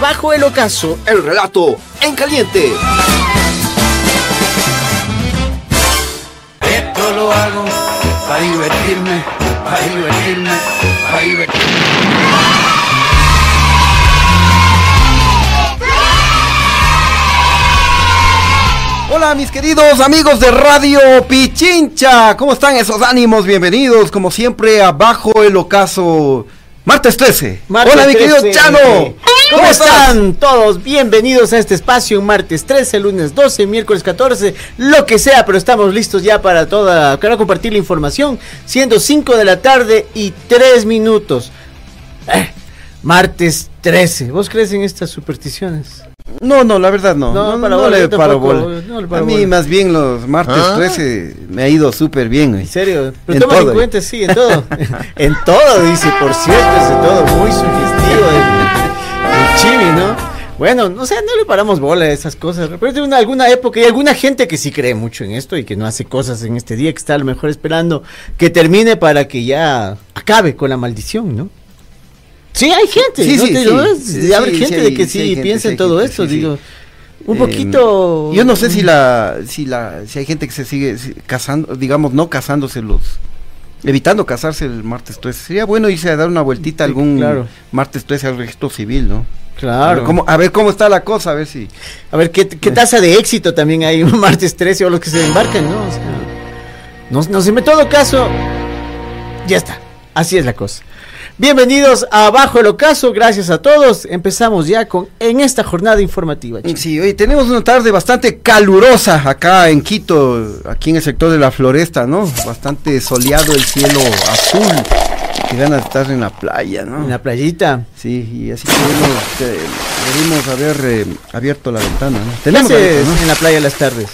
Bajo el ocaso, el relato en caliente. Esto lo hago para divertirme, para divertirme, para divertirme. Hola mis queridos amigos de Radio Pichincha, ¿cómo están esos ánimos? Bienvenidos como siempre a Bajo el Ocaso, martes 13. Hola mi querido Chano, ¿cómo, están todos? Bienvenidos a este espacio, martes 13, lunes 12, miércoles 14, lo que sea, pero estamos listos ya para toda, para compartir la información, siendo 5 de la tarde y 3 minutos. Eh, martes 13, ¿vos crees en estas supersticiones? No, no, la verdad no. No, no, le paro bola. a mí más bien los martes 13 ¿Ah? me ha ido súper bien. ¿En serio? Pero toma en cuenta, sí, en todo. en todo, dice, por cierto, es en todo muy sugestivo el, chibi, ¿no? Bueno, no sé, no le paramos bola a esas cosas. Pero en alguna época hay alguna gente que sí cree mucho en esto y que no hace cosas en este día, que está a lo mejor esperando que termine para que ya acabe con la maldición, ¿no? Sí, hay gente. Sí, sí, hay gente de que sí, piensa en todo esto, digo. Un em, poquito. Yo no sé si la, si la, si hay gente que se sigue casando, digamos, no casándose los, evitando casarse el martes 13. Sería bueno irse a dar una vueltita algún martes 13 al registro civil, ¿no? Claro. A ver, cómo, está la cosa, a ver si. A ver qué, qué tasa de éxito también hay un martes 13 o los que se embarcan, ¿no? O sea, no, no, en todo caso, ya está. Así es la cosa. Bienvenidos a Bajo el Ocaso, gracias a todos. Empezamos ya con en esta jornada informativa. Sí, hoy tenemos una tarde bastante calurosa acá en Quito, aquí en el sector de la Floresta, ¿no? Bastante soleado el cielo azul. Que ganas de estar en la playa, ¿no? En la playita. Sí, y así que debimos haber eh, abierto la ventana, ¿no? Tenemos en la playa las tardes?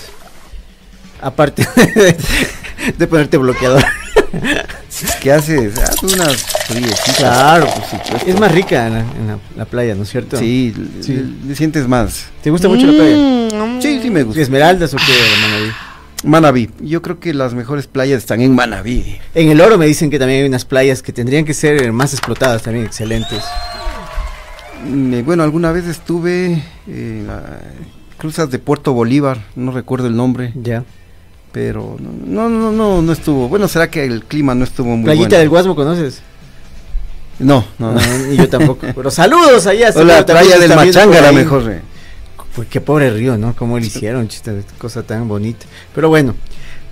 Aparte de ponerte bloqueador. ¿Qué haces? Haz unas Claro, Es más rica en la, playa, ¿no es cierto? Sí, Le, sientes más. ¿Te gusta mucho la playa? Mm, sí, sí me gusta. ¿Esmeraldas o qué, Manaví? Manaví. Yo creo que las mejores playas están en Manaví. En el Oro me dicen que también hay unas playas que tendrían que ser más explotadas, también excelentes. Mm, eh, bueno, alguna vez estuve en la cruzas de Puerto Bolívar, no recuerdo el nombre. Ya pero no, no, no, no, estuvo. Bueno, será que el clima no estuvo muy ¿Playita del Guasmo conoces? No, no, no. y yo tampoco. Pero saludos allá. O la playa del Machanga la mejor. Pues qué pobre río, ¿no? Cómo le hicieron, chiste, cosa tan bonita. Pero bueno,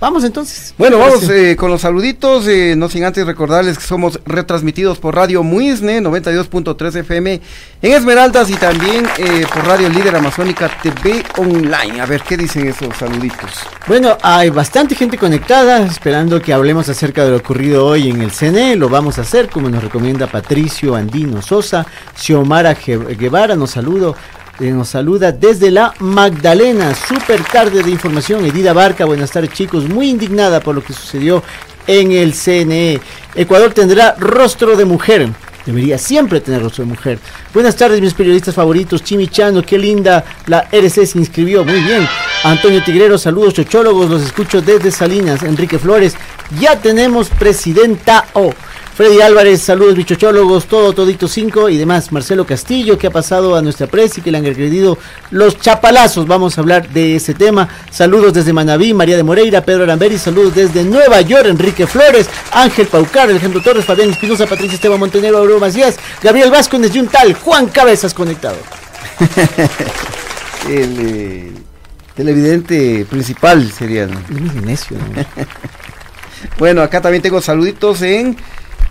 Vamos entonces. Bueno, vamos eh, con los saluditos. Eh, no sin antes recordarles que somos retransmitidos por Radio Muisne 92.3 FM en Esmeraldas y también eh, por Radio Líder Amazónica TV Online. A ver, ¿qué dicen esos saluditos? Bueno, hay bastante gente conectada esperando que hablemos acerca de lo ocurrido hoy en el CNE. Lo vamos a hacer como nos recomienda Patricio Andino Sosa. Xiomara Guevara nos saludo nos saluda desde la Magdalena. Super tarde de información. Edida Barca, buenas tardes chicos. Muy indignada por lo que sucedió en el CNE. Ecuador tendrá rostro de mujer. Debería siempre tener rostro de mujer. Buenas tardes, mis periodistas favoritos. Chimichano, qué linda. La RC se inscribió. Muy bien. Antonio Tigrero, saludos, chochólogos. Los escucho desde Salinas. Enrique Flores, ya tenemos presidenta O. Freddy Álvarez, saludos bichochólogos, todo todito 5 y demás. Marcelo Castillo, que ha pasado a nuestra presa y que le han agredido los chapalazos. Vamos a hablar de ese tema. Saludos desde Manabí, María de Moreira, Pedro Aramberi, saludos desde Nueva York, Enrique Flores, Ángel Paucar, Alejandro Torres, Fabián Espinosa, Patricia Esteban Montenegro, Aurora Macías, Gabriel Vázquez desde un tal, Juan Cabezas conectado. el eh, televidente principal sería. bueno, acá también tengo saluditos en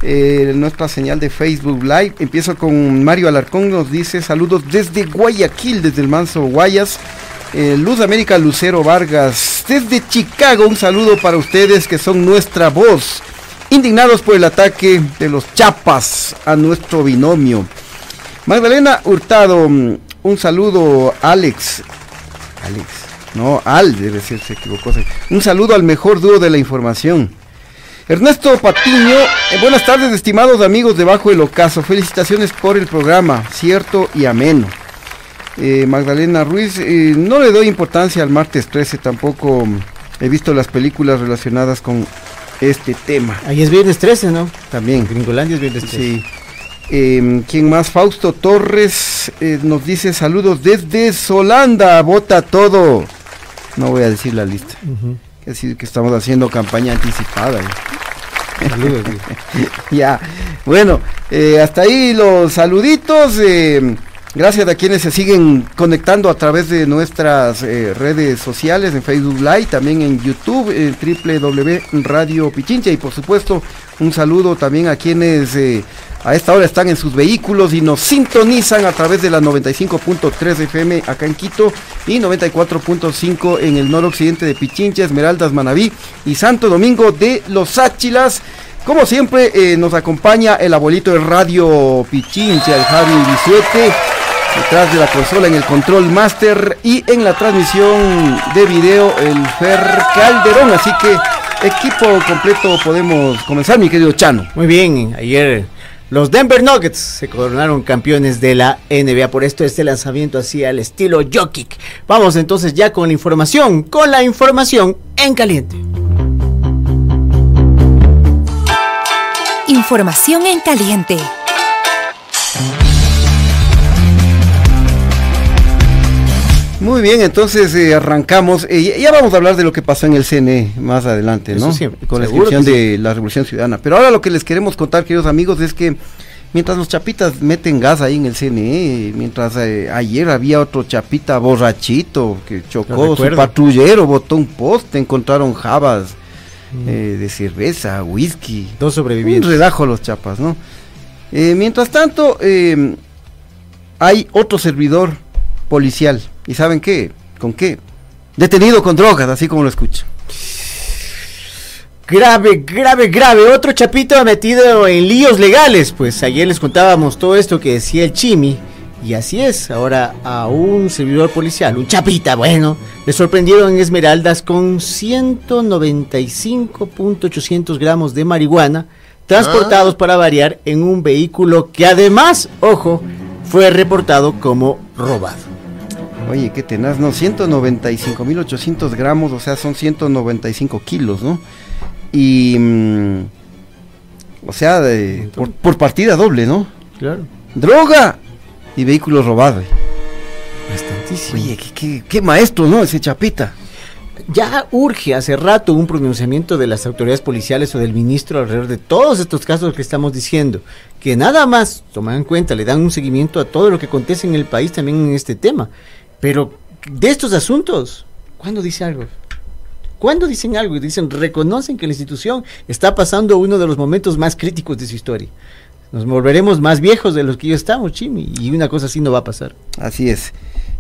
eh, nuestra señal de Facebook Live. Empiezo con Mario Alarcón, nos dice saludos desde Guayaquil, desde el Manso Guayas. Eh, Luz América Lucero Vargas, desde Chicago, un saludo para ustedes que son nuestra voz. Indignados por el ataque de los chapas a nuestro binomio. Magdalena Hurtado, un saludo, Alex. Alex. No, Al, debe ser, se equivocó. Un saludo al mejor dúo de la información. Ernesto Patiño, eh, buenas tardes, estimados amigos de Bajo el Ocaso. Felicitaciones por el programa, cierto y ameno. Eh, Magdalena Ruiz, eh, no le doy importancia al martes 13, tampoco he visto las películas relacionadas con este tema. Ahí es viernes 13, ¿no? También. Gringolandia es viernes 13. Sí. Eh, ¿Quién más? Fausto Torres eh, nos dice saludos desde Solanda, vota todo. No voy a decir la lista. Es decir, que estamos haciendo campaña anticipada. ¿eh? Saludos, ya, bueno, eh, hasta ahí los saluditos. eh, gracias a quienes se siguen conectando a través de nuestras eh, redes sociales, en Facebook Live, también en YouTube, en www.radio Pichincha y por supuesto un saludo también a quienes a esta hora están en sus vehículos y nos sintonizan a través de la 95.3 FM acá en Quito y 94.5 en el noroccidente de Pichincha, Esmeraldas, Manabí y Santo Domingo de Los Áchilas. Como siempre eh, nos acompaña el abuelito de Radio Pichincha, el Javi Bisuete, detrás de la consola en el Control Master y en la transmisión de video el Fer Calderón. Así que equipo completo podemos comenzar, mi querido Chano. Muy bien, ayer los Denver Nuggets se coronaron campeones de la NBA. Por esto este lanzamiento así al estilo Jokic. Vamos entonces ya con la información, con la información en caliente. Información en caliente. Muy bien, entonces eh, arrancamos. Eh, ya- vamos a hablar de lo que pasó en el CNE más adelante, ¿no? Eso siempre, Con la descripción que de la Revolución Ciudadana. Pero ahora lo que les queremos contar, queridos amigos, es que mientras los chapitas meten gas ahí en el CNE, mientras eh, ayer había otro chapita borrachito que chocó su patrullero, botó un poste, encontraron jabas eh, de cerveza, whisky. Dos Un sobrevivientes. relajo los chapas, ¿no? Eh, mientras tanto, eh, hay otro servidor policial. ¿Y saben qué? ¿Con qué? Detenido con drogas, así como lo escuchan. Grave, grave, grave. Otro chapito metido en líos legales. Pues ayer les contábamos todo esto que decía el Chimi. Y así es. Ahora a un servidor policial, un chapita, bueno, le sorprendieron en Esmeraldas con 195.800 gramos de marihuana transportados para variar en un vehículo que además, ojo, fue reportado como robado. Oye, qué tenaz, ¿no? 195.800 gramos, o sea, son 195 kilos, ¿no? Y... mm, o sea, de- por, por partida doble, ¿no? Claro. Droga y vehículos robados. Bastantísimo. Oye, qué, qué- qué maestro, ¿no? Ese chapita. Ya urge hace rato un pronunciamiento de las autoridades policiales o del ministro alrededor de todos estos casos que estamos diciendo. Que nada más toman en cuenta, le dan un seguimiento a todo lo que acontece en el país también en este tema. Pero de estos asuntos, ¿cuándo dice algo? ¿Cuándo dicen algo? Y dicen, reconocen que la institución está pasando uno de los momentos más críticos de su historia. Nos volveremos más viejos de los que ya estamos, Chimi, y una cosa así no va a pasar. Así es.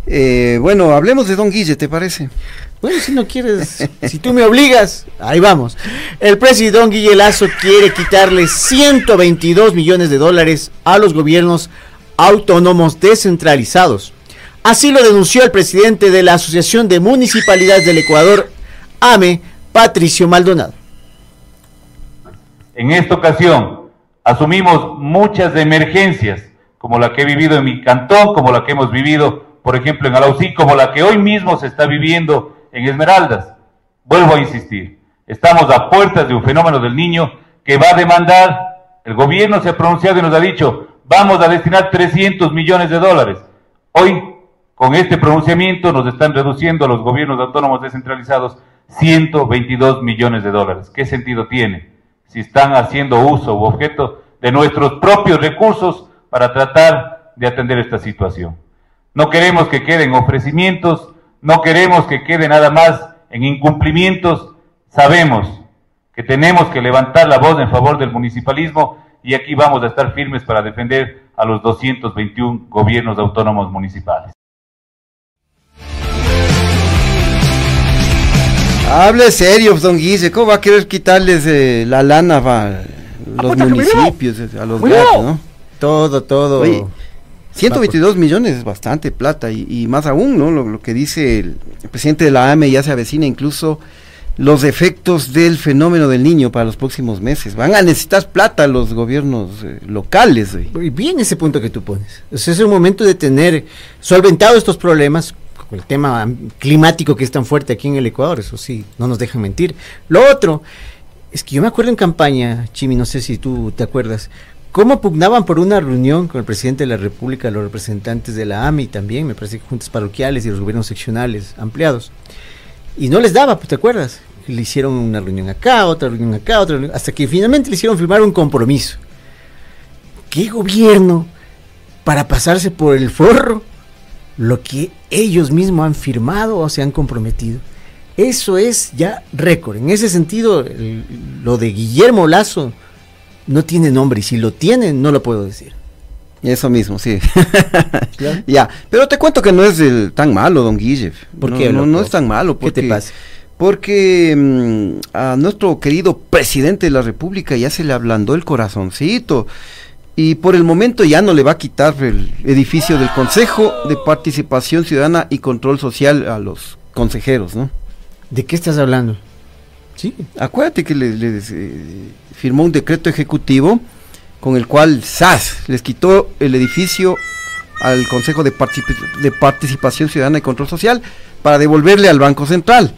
Eh, bueno, hablemos de Don Guille, ¿te parece? Bueno, si no quieres, si tú me obligas, ahí vamos. El presidente Don Guille Lazo quiere quitarle 122 millones de dólares a los gobiernos autónomos descentralizados. Así lo denunció el presidente de la Asociación de Municipalidades del Ecuador, AME, Patricio Maldonado. En esta ocasión asumimos muchas emergencias, como la que he vivido en mi cantón, como la que hemos vivido, por ejemplo, en Alausí, como la que hoy mismo se está viviendo en Esmeraldas. Vuelvo a insistir, estamos a puertas de un fenómeno del niño que va a demandar, el gobierno se ha pronunciado y nos ha dicho, vamos a destinar 300 millones de dólares. Hoy, con este pronunciamiento, nos están reduciendo a los gobiernos autónomos descentralizados 122 millones de dólares. ¿Qué sentido tiene? Si están haciendo uso u objeto de nuestros propios recursos para tratar de atender esta situación. No queremos que queden ofrecimientos, no queremos que quede nada más en incumplimientos. Sabemos que tenemos que levantar la voz en favor del municipalismo y aquí vamos a estar firmes para defender a los 221 gobiernos autónomos municipales. Hable serio, don Guille. ¿Cómo va a querer quitarles eh, la lana a los municipios, eh, a los gatos, no? Todo, todo. Oye, 122 millones es bastante plata y, y más aún, ¿no? Lo, lo que dice el, el presidente de la AME ya se avecina incluso los efectos del fenómeno del niño para los próximos meses. Van a necesitar plata los gobiernos eh, locales. güey. Y bien ese punto que tú pones. O sea, es un momento de tener solventado estos problemas, el tema climático que es tan fuerte aquí en el Ecuador, eso sí, no nos dejan mentir. Lo otro, es que yo me acuerdo en campaña, Chimi, no sé si tú te acuerdas, cómo pugnaban por una reunión con el presidente de la República, los representantes de la AMI también, me parece que juntas parroquiales y los gobiernos seccionales ampliados. Y no les daba, pues, ¿te acuerdas? Le hicieron una reunión acá, otra reunión acá, otra reunión, hasta que finalmente le hicieron firmar un compromiso. ¿Qué gobierno para pasarse por el forro lo que ellos mismos han firmado o se han comprometido? Eso es ya récord. En ese sentido, el- lo de Guillermo Lazo no tiene nombre y si lo tiene, no lo puedo decir. Eso mismo, sí. ya, pero te cuento que no es el- tan malo, don Guille. ¿Por no, qué, No, no es tan malo. ¿Qué te porque- pasa? Porque mm, a nuestro querido presidente de la República ya se le ablandó el corazoncito y por el momento ya no le va a quitar el edificio del Consejo de Participación Ciudadana y Control Social a los consejeros, ¿no? ¿De qué estás hablando? Sí. Acuérdate que le- les eh, firmó un decreto ejecutivo con el cual SAS les quitó el edificio al Consejo de, Particip- de Participación Ciudadana y Control Social para devolverle al Banco Central.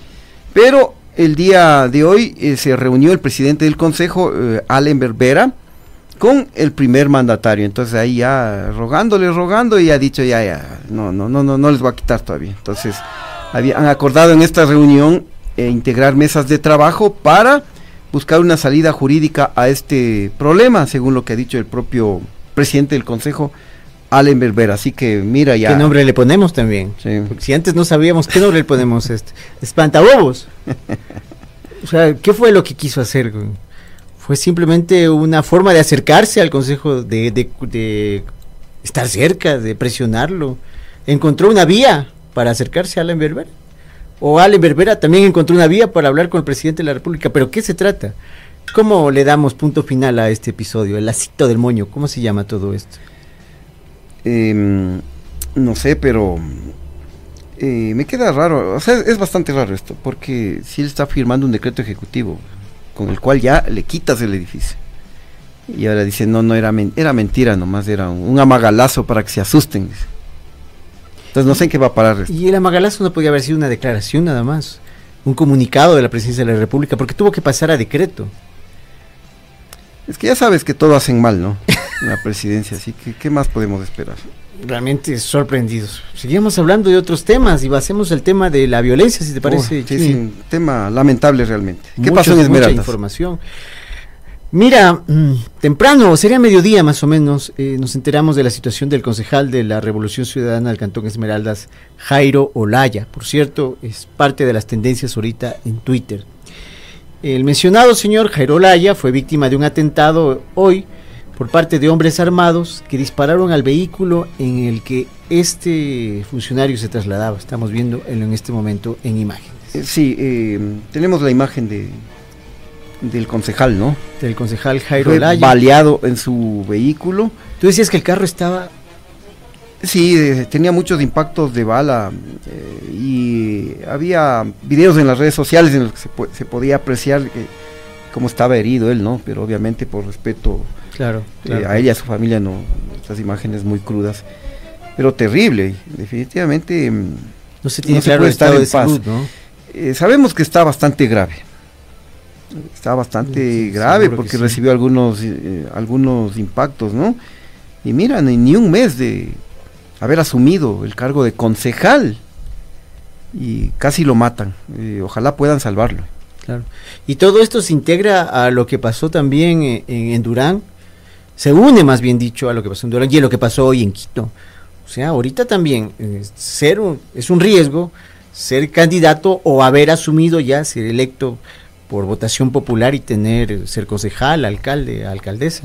Pero el día de hoy eh, se reunió el presidente del Consejo, eh, Allen Berbera, con el primer mandatario. Entonces ahí ya rogándole, rogando y ha dicho ya, ya, no, no, no, no, no les va a quitar todavía. Entonces había- han acordado en esta reunión eh, integrar mesas de trabajo para buscar una salida jurídica a este problema, según lo que ha dicho el propio presidente del Consejo, Allen Berbera. Así que mira ya. ¿Qué nombre le ponemos también? Sí. Porque si antes no sabíamos qué nombre le ponemos este. Espantabobos. o sea, ¿qué fue lo que quiso hacer? güey? Fue simplemente una forma de acercarse al consejo, de, estar cerca, de presionarlo. Encontró una vía para acercarse a Alan Berbera. O Alan Berbera también encontró una vía para hablar con el presidente de la República. ¿Pero qué se trata? ¿Cómo le damos punto final a este episodio? El lacito del moño, ¿cómo se llama todo esto? Em, no sé, pero eh, me queda raro. O sea, es bastante raro esto, porque si él está firmando un decreto ejecutivo con el cual ya le quitas el edificio. Y ahora dice, no, no, era, men- era mentira nomás, era un, un amagalazo para que se asusten. Entonces no sé en qué va a parar esto. Y el amagalazo no podía haber sido una declaración nada más, un comunicado de la presidencia de la República, porque tuvo que pasar a decreto. Es que ya sabes que todo hacen mal, ¿no? La presidencia, así que ¿qué más podemos esperar? Realmente sorprendidos. Seguimos hablando de otros temas y hacemos el tema de la violencia, si te parece. Oh, sí, sí, un tema lamentable realmente. ¿Qué Muchos- pasó en mucha Esmeraldas? información. Mira, mm, temprano, sería mediodía más o menos, eh, nos enteramos de la situación del concejal de la Revolución Ciudadana del Cantón Esmeraldas, Jairo Olaya. Por cierto, es parte de las tendencias ahorita en Twitter. El mencionado señor Jairo Olaya fue víctima de un atentado hoy por parte de hombres armados que dispararon al vehículo en el que este funcionario se trasladaba. Estamos viendo en este momento en imágenes. Eh, sí, eh, tenemos la imagen de del concejal, ¿no? Del concejal Jairo Fue baleado en su vehículo. Tú decías que el carro estaba Sí, eh, tenía muchos impactos de bala eh, y había videos en las redes sociales en los que se, po- se podía apreciar cómo estaba herido él, ¿no? Pero obviamente por respeto Claro, eh, a ella y a su familia, no, estas imágenes muy crudas, pero terrible, definitivamente. mm, No se tiene no se claro puede el estar en paz. salud, ¿no? eh, sabemos que está bastante grave. Está bastante Sí, grave porque sí. recibió algunos eh, algunos impactos, ¿no? Y mira, ni, ni un mes de haber asumido el cargo de concejal y casi lo matan. Eh, ojalá puedan salvarlo. Claro. Y todo esto se integra a lo que pasó también en, en Durán, se une más bien dicho a lo que pasó en Durán y a lo que pasó hoy en Quito. O sea, ahorita también eh, ser un- es un riesgo ser candidato o haber asumido ya ser electo por votación popular y tener eh, ser concejal, alcalde, alcaldesa.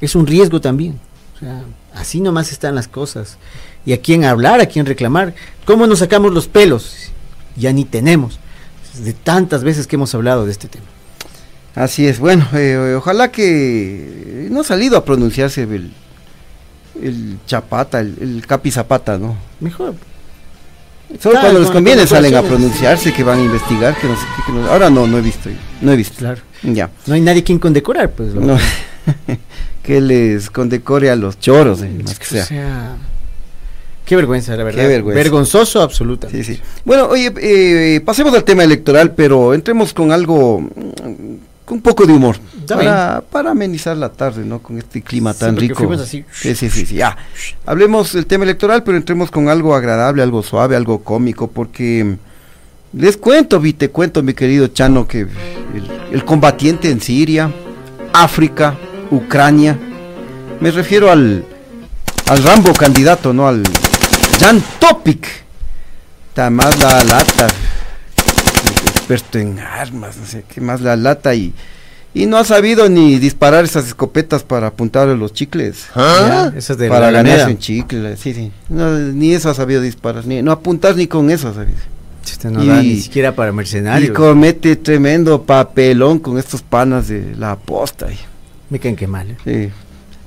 Es un riesgo también. O sea, así nomás están las cosas. Y a quién hablar, a quién reclamar. ¿Cómo nos sacamos los pelos? Ya ni tenemos. De tantas veces que hemos hablado de este tema. Así es, bueno, eh, ojalá que no ha salido a pronunciarse el, el Chapata, el, el Capi Zapata, ¿no? Mejor. Solo Claro, cuando les con conviene salen a pronunciarse, que van a investigar, que no sé qué, no- Ahora no, no he visto. No he visto. Claro. Ya. No hay nadie quien condecorar, pues. lo- No. que les condecore a los choros, eh, más que O sea. sea, qué vergüenza, la verdad. Qué vergüenza. Vergonzoso absoluta. Sí, sí. Bueno, oye, eh, pasemos al tema electoral, pero entremos con algo, con un poco de humor. Para, para amenizar la tarde, ¿no? Con este clima Sí, tan rico. así. Sí, sí, sí, sí. Hablemos del tema electoral, pero entremos con algo agradable, algo suave, algo cómico, porque mm, les cuento, vi, te cuento, mi querido Chano, que el, el combatiente en Siria, África, Ucrania, me refiero al, al Rambo candidato, ¿no? Al Jan Topic. Está más la lata, experto en armas, no sé qué más la lata y, y no ha sabido ni disparar esas escopetas para apuntar a los chicles. Ya, Esas de para la ganarse Alameda. un chicle, sí, sí. No, ni eso ha sabido disparar, ni, no apuntar ni con eso, ¿sabes? Este no da Y- ni siquiera para Y mercenarios. comete tremendo papelón con estos panas de la aposta. y- Me caen que mal. ¿eh? Sí.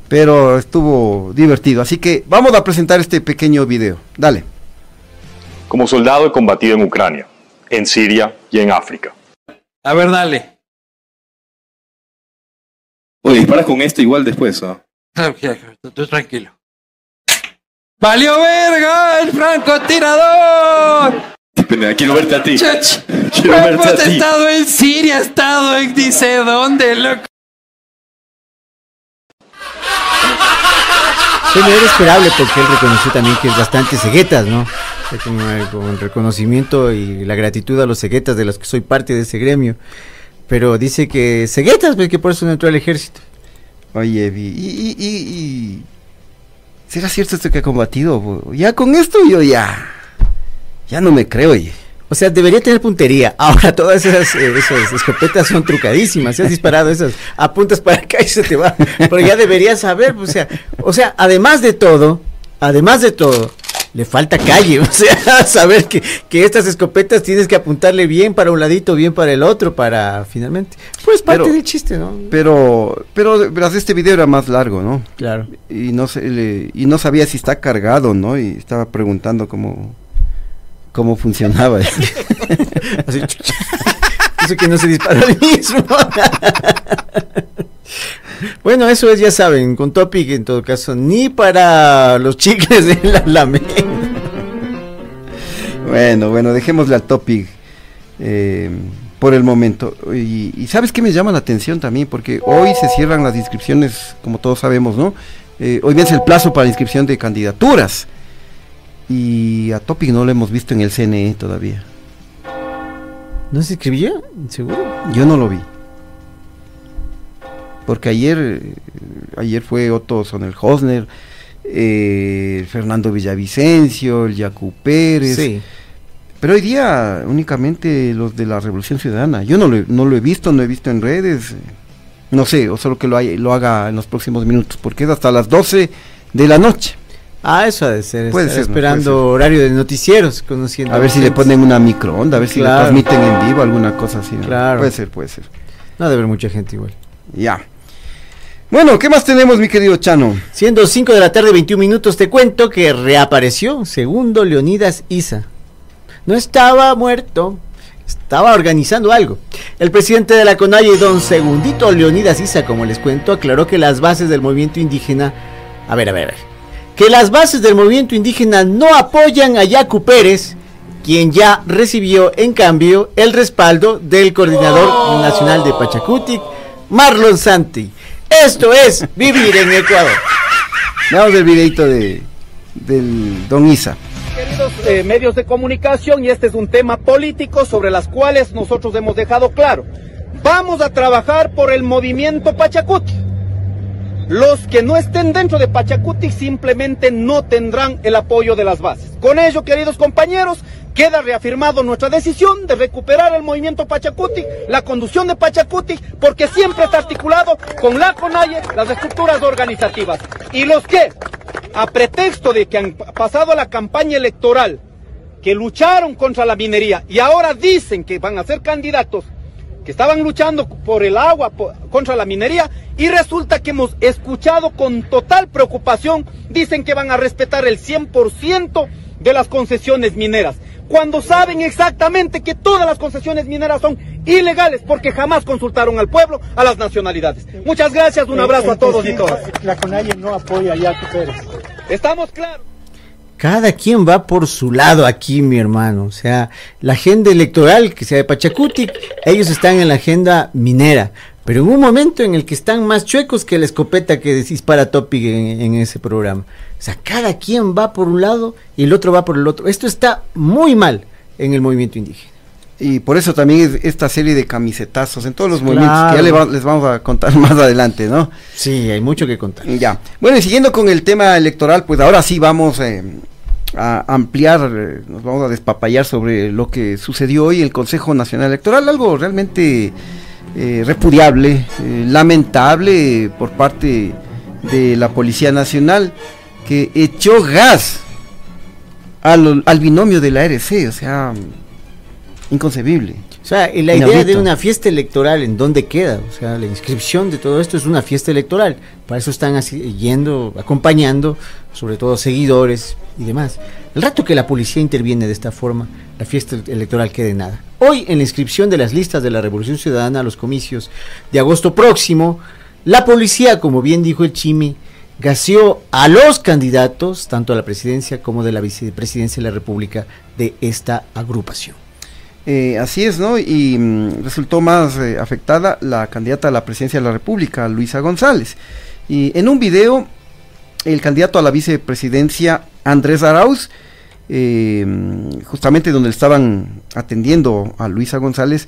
Pero estuvo divertido. Así que vamos a presentar este pequeño video. Dale. Como soldado he combatido en Ucrania, en Siria y en África. A ver, dale. Oye, disparas con esto igual después, ¿ah? Ah, Tú, tranquilo. ¡Valió verga el francotirador! Pendeja, quiero verte a ti. Chach, Quiero verte a ti. estado en Siria, ha estado en dice dónde, loco. Bueno, era esperable porque él reconoció también que es bastante ceguetas, ¿no? Con, con reconocimiento y la gratitud a los ceguetas de los que soy parte de ese gremio. Pero dice que ceguetas, pues, que por eso no entró al ejército. Oye, Vi, y, y, y, y- ¿Será cierto esto que ha combatido? bo? Ya con esto yo ya... Ya no me creo, oye. O sea, debería tener puntería. Ahora todas esas, eh, esas escopetas son trucadísimas. Si has disparado esas, apuntas para acá y se te va. Pero ya deberías saber, o sea, o sea, además de todo, además de todo, le falta calle. O sea, saber que, que estas escopetas tienes que apuntarle bien para un ladito, bien para el otro, para finalmente. Pues parte Pero- del chiste, ¿no? Pero, pero verás, este video era más largo, ¿no? Claro. Y no, sé, le- y no sabía si está cargado, ¿no? Y estaba preguntando cómo, cómo funcionaba. Así, eso que no se disparó el mismo. bueno, eso es, ya saben, con Topic en todo caso, ni para los chicles de la Alameda. Bueno, bueno, dejémosle al topic eh, por el momento. Y, y sabes qué me llama la atención también, porque hoy se cierran las inscripciones, como todos sabemos, ¿no? Eh, hoy vence el plazo para inscripción de candidaturas. Y a topic no lo hemos visto en el CNE todavía. ¿No se escribía? ¿Seguro? Yo no lo vi. Porque ayer, ayer fue Otto Sonel Hosner, eh, Fernando Villavicencio, el Yacu Pérez. Sí. Pero hoy día únicamente los de la Revolución Ciudadana. Yo no lo, he- no lo he visto, no he visto en redes. No sé, o solo que lo, hay- lo haga en los próximos minutos, porque es hasta las 12 de la noche. Ah, eso ha de ser. Puede ser, ¿no? esperando horario de noticieros, conociendo. A ver si le ponen una microonda, a ver si le transmiten en vivo, alguna cosa así. ¿no? Claro. Puede ser, puede ser. No ha de haber mucha gente igual. Ya. Bueno, ¿qué más tenemos, mi querido Chano? Siendo 5 de la tarde, 21 minutos, te cuento que reapareció segundo Leonidas Isa. No estaba muerto, estaba organizando algo. El presidente de la CONAIE, don Segundito Leonidas Isa, como les cuento, aclaró que las bases del movimiento indígena... A ver, a ver, a ver. Que las bases del movimiento indígena no apoyan a Yacu Pérez, quien ya recibió en cambio el respaldo del coordinador nacional de Pachacutic, Marlon Santi. Esto es vivir en Ecuador. Veamos el videito de, del Don Isa. Queridos eh, medios de comunicación, y este es un tema político sobre las cuales nosotros hemos dejado claro. Vamos a trabajar por el movimiento Pachacuti. Los que no estén dentro de Pachacuti simplemente no tendrán el apoyo de las bases. Con ello, queridos compañeros, queda reafirmado nuestra decisión de recuperar el movimiento Pachacuti, la conducción de Pachacuti, porque siempre está articulado con la CONAIE, las estructuras organizativas. Y los que, a pretexto de que han pa- pasado la campaña electoral, que lucharon contra la minería y ahora dicen que van a ser candidatos, que estaban luchando por el agua, por- contra la minería, y resulta que hemos escuchado con total preocupación, dicen que van a respetar el 100% de las concesiones mineras, cuando saben exactamente que todas las concesiones mineras son ilegales porque jamás consultaron al pueblo, a las nacionalidades. Muchas gracias, un abrazo a todos y todas. La CONAIE no apoya a Yacu Pérez. Estamos claros. Cada quien va por su lado aquí, mi hermano. O sea, la agenda electoral, que sea de Pachacutic, ellos están en la agenda minera. Pero en un momento en el que están más chuecos que la escopeta que dispara Topic en, en ese programa. O sea, cada quien va por un lado y el otro va por el otro. Esto está muy mal en el movimiento indígena. Y por eso también es esta serie de camisetazos en todos los Claro. movimientos que ya va- les vamos a contar más adelante, ¿no? Sí, hay mucho que contar. Ya. Bueno, y siguiendo con el tema electoral, pues ahora sí vamos eh, a ampliar, eh, nos vamos a despapallar sobre lo que sucedió hoy en el Consejo Nacional Electoral, algo realmente eh, repudiable, eh, lamentable por parte de la Policía Nacional, que echó gas al, al binomio de la RC, o sea, inconcebible. O sea, la idea Inaudito. de una fiesta electoral, ¿en dónde queda? O sea, la inscripción de todo esto es una fiesta electoral. Para eso están así, yendo, acompañando, sobre todo seguidores y demás. El rato que la policía interviene de esta forma, la fiesta electoral queda en nada. Hoy, en la inscripción de las listas de la Revolución Ciudadana a los comicios de agosto próximo, la policía, como bien dijo el Chimi, gaseó a los candidatos, tanto a la presidencia como de la vicepresidencia de la República, de esta agrupación. Eh, así es, ¿no? Y mm, resultó más eh, afectada la candidata a la presidencia de la República, Luisa González. Y en un video, el candidato a la vicepresidencia, Andrés Arauz, eh, justamente donde estaban atendiendo a Luisa González,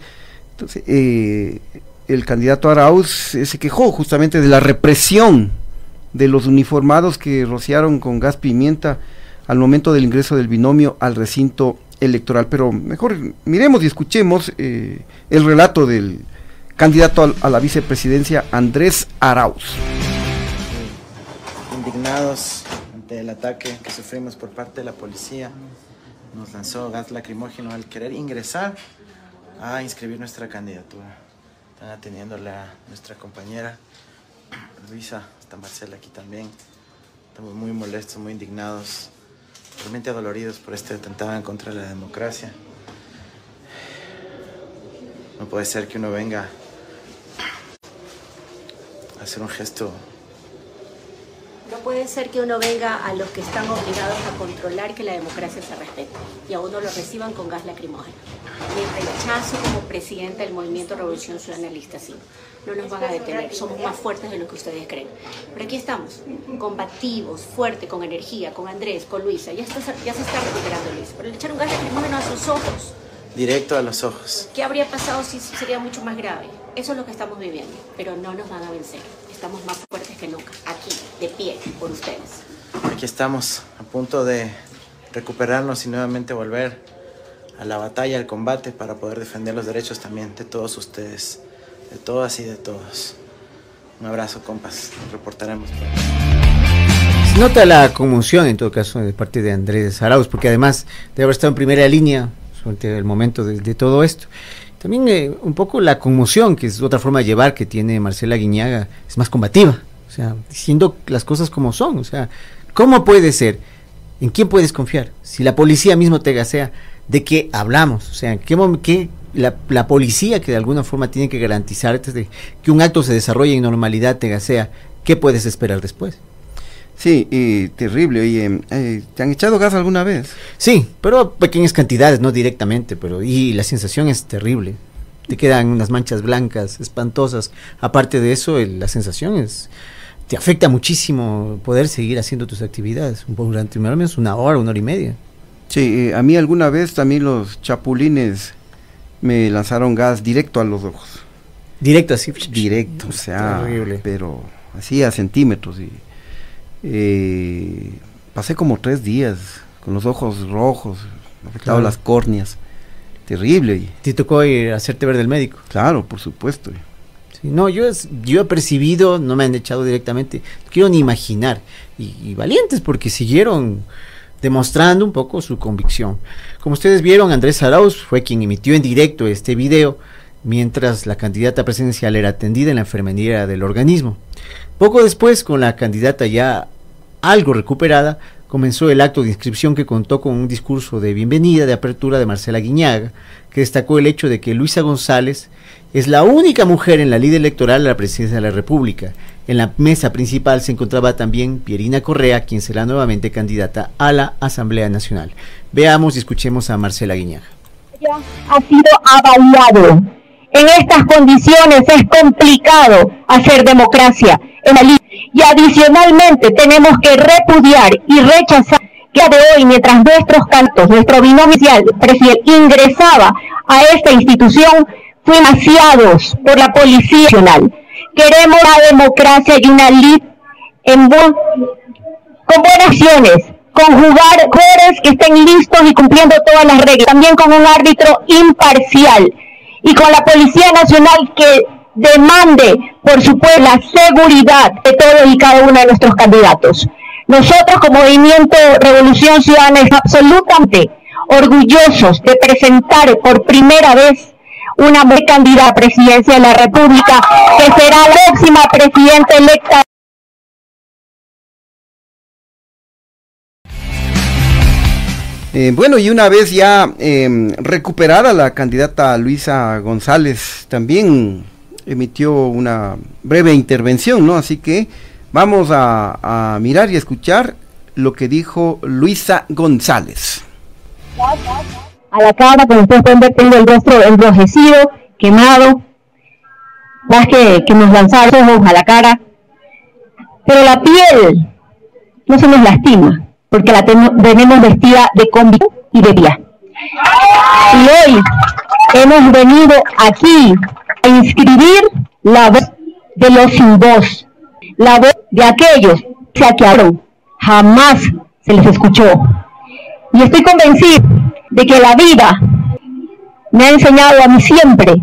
entonces, el candidato Arauz se quejó justamente de la represión de los uniformados que rociaron con gas pimienta al momento del ingreso del binomio al recinto electoral. Pero mejor miremos y escuchemos eh, el relato del candidato a, la vicepresidencia, Andrés Arauz. indignados ante el ataque que sufrimos por parte de la policía. Nos lanzó gas lacrimógeno al querer ingresar a inscribir nuestra candidatura. Están atendiéndola a nuestra compañera Luisa, está Marcela aquí también. Estamos muy molestos, muy indignados, realmente adoloridos por este atentado en contra de la democracia. No puede ser que uno venga a hacer un gesto No puede ser que uno venga a los que están obligados a controlar que la democracia se respete y a uno lo reciban con gas lacrimógeno. Mi rechazo como presidenta del Movimiento Revolución Ciudadana Lista sí. No nos van a detener, somos más fuertes de lo que ustedes creen. Pero aquí estamos, combativos, fuertes, con energía, con Andrés, con Luisa. Ya, está, ya se está recuperando Luis. Pero le echaron gas lacrimógeno a sus ojos. directo a los ojos. ¿Qué habría pasado si sería mucho más grave? Eso es lo que estamos viviendo, pero no nos van a vencer. Estamos más fuertes que nunca, aquí, de pie, por ustedes. Aquí estamos a punto de recuperarnos y nuevamente volver a la batalla, al combate para poder defender los derechos también de todos ustedes, de todas y de todos. Un abrazo, compas. Reportaremos. Nota la conmoción en todo caso de parte de Andrés Arauz, porque además de haber estado en primera línea durante el momento de, todo esto. También eh, un poco la conmoción, que es otra forma de llevar que tiene Marcela Guiñaga, es más combativa, o sea, diciendo las cosas como son, o sea, ¿cómo puede ser? ¿En quién puedes confiar? Si la policía mismo te gasea, ¿de qué hablamos? O sea, ¿qué, qué la, la policía que de alguna forma tiene que garantizarte de que un acto se desarrolle en normalidad te gasea, ¿qué puedes esperar después? Sí, y terrible. Oye, eh, ¿te han echado gas alguna vez? Sí, pero pequeñas cantidades, no directamente, pero y la sensación es terrible. Te quedan unas manchas blancas, espantosas. Aparte de eso, el- la sensación es te afecta muchísimo poder seguir haciendo tus actividades durante al menos una hora, una hora y media. Sí, eh, a mí alguna vez también los chapulines me lanzaron gas directo a los ojos. Directo así. Directo, o sea, Terrible. pero así a centímetros. Y, eh, pasé como tres días con los ojos rojos, afectado Claro. las córneas. Terrible. y- Te tocó ir a hacerte ver del médico. Claro, por supuesto. Sí, no, yo, es- yo he percibido, no me han echado directamente, no quiero ni imaginar. Y, y valientes porque siguieron demostrando un poco su convicción. Como ustedes vieron, Andrés Arauz fue quien emitió en directo este video mientras la candidata presidencial era atendida en la enfermería del organismo. Poco después, con la candidata ya algo recuperada, comenzó el acto de inscripción que contó con un discurso de bienvenida, de apertura de Marcela Guiñaga, que destacó el hecho de que Luisa González es la única mujer en la línea electoral a la presidencia de la República. En la mesa principal se encontraba también Pierina Correa, quien será nuevamente candidata a la Asamblea Nacional. Veamos y escuchemos a Marcela Guiñaga. Ha sido avaliado. En estas condiciones es complicado hacer democracia en la y adicionalmente tenemos que repudiar y rechazar que de hoy, mientras nuestros cantos, nuestro binomial presidente ingresaba a esta institución, fuimos por la Policía Nacional. Queremos la democracia y una ley en con buenas acciones, con jugadores que estén listos y cumpliendo todas las reglas, también con un árbitro imparcial y con la Policía Nacional que demande, por supuesto, la seguridad de todos y cada uno de nuestros candidatos. Nosotros como Movimiento Revolución Ciudadana es absolutamente orgullosos de presentar por primera vez una candidata a presidencia de la República, que será la próxima presidenta electa. Eh, bueno, y una vez ya eh, recuperada la candidata Luisa González, también emitió una breve intervención, ¿no? Así que vamos a, mirar y escuchar lo que dijo Luisa González. A la cara, como ustedes pueden ver, tengo el rostro enrojecido, quemado, más que, que nos lanzaron ojos a la cara. Pero la piel no se nos lastima, porque la tenemos vestida de convicción y de día. Y hoy hemos venido aquí a inscribir la voz de los sin voz, la voz de aquellos que se aquearon, jamás se les escuchó. Y estoy convencido de que la vida me ha enseñado a mí siempre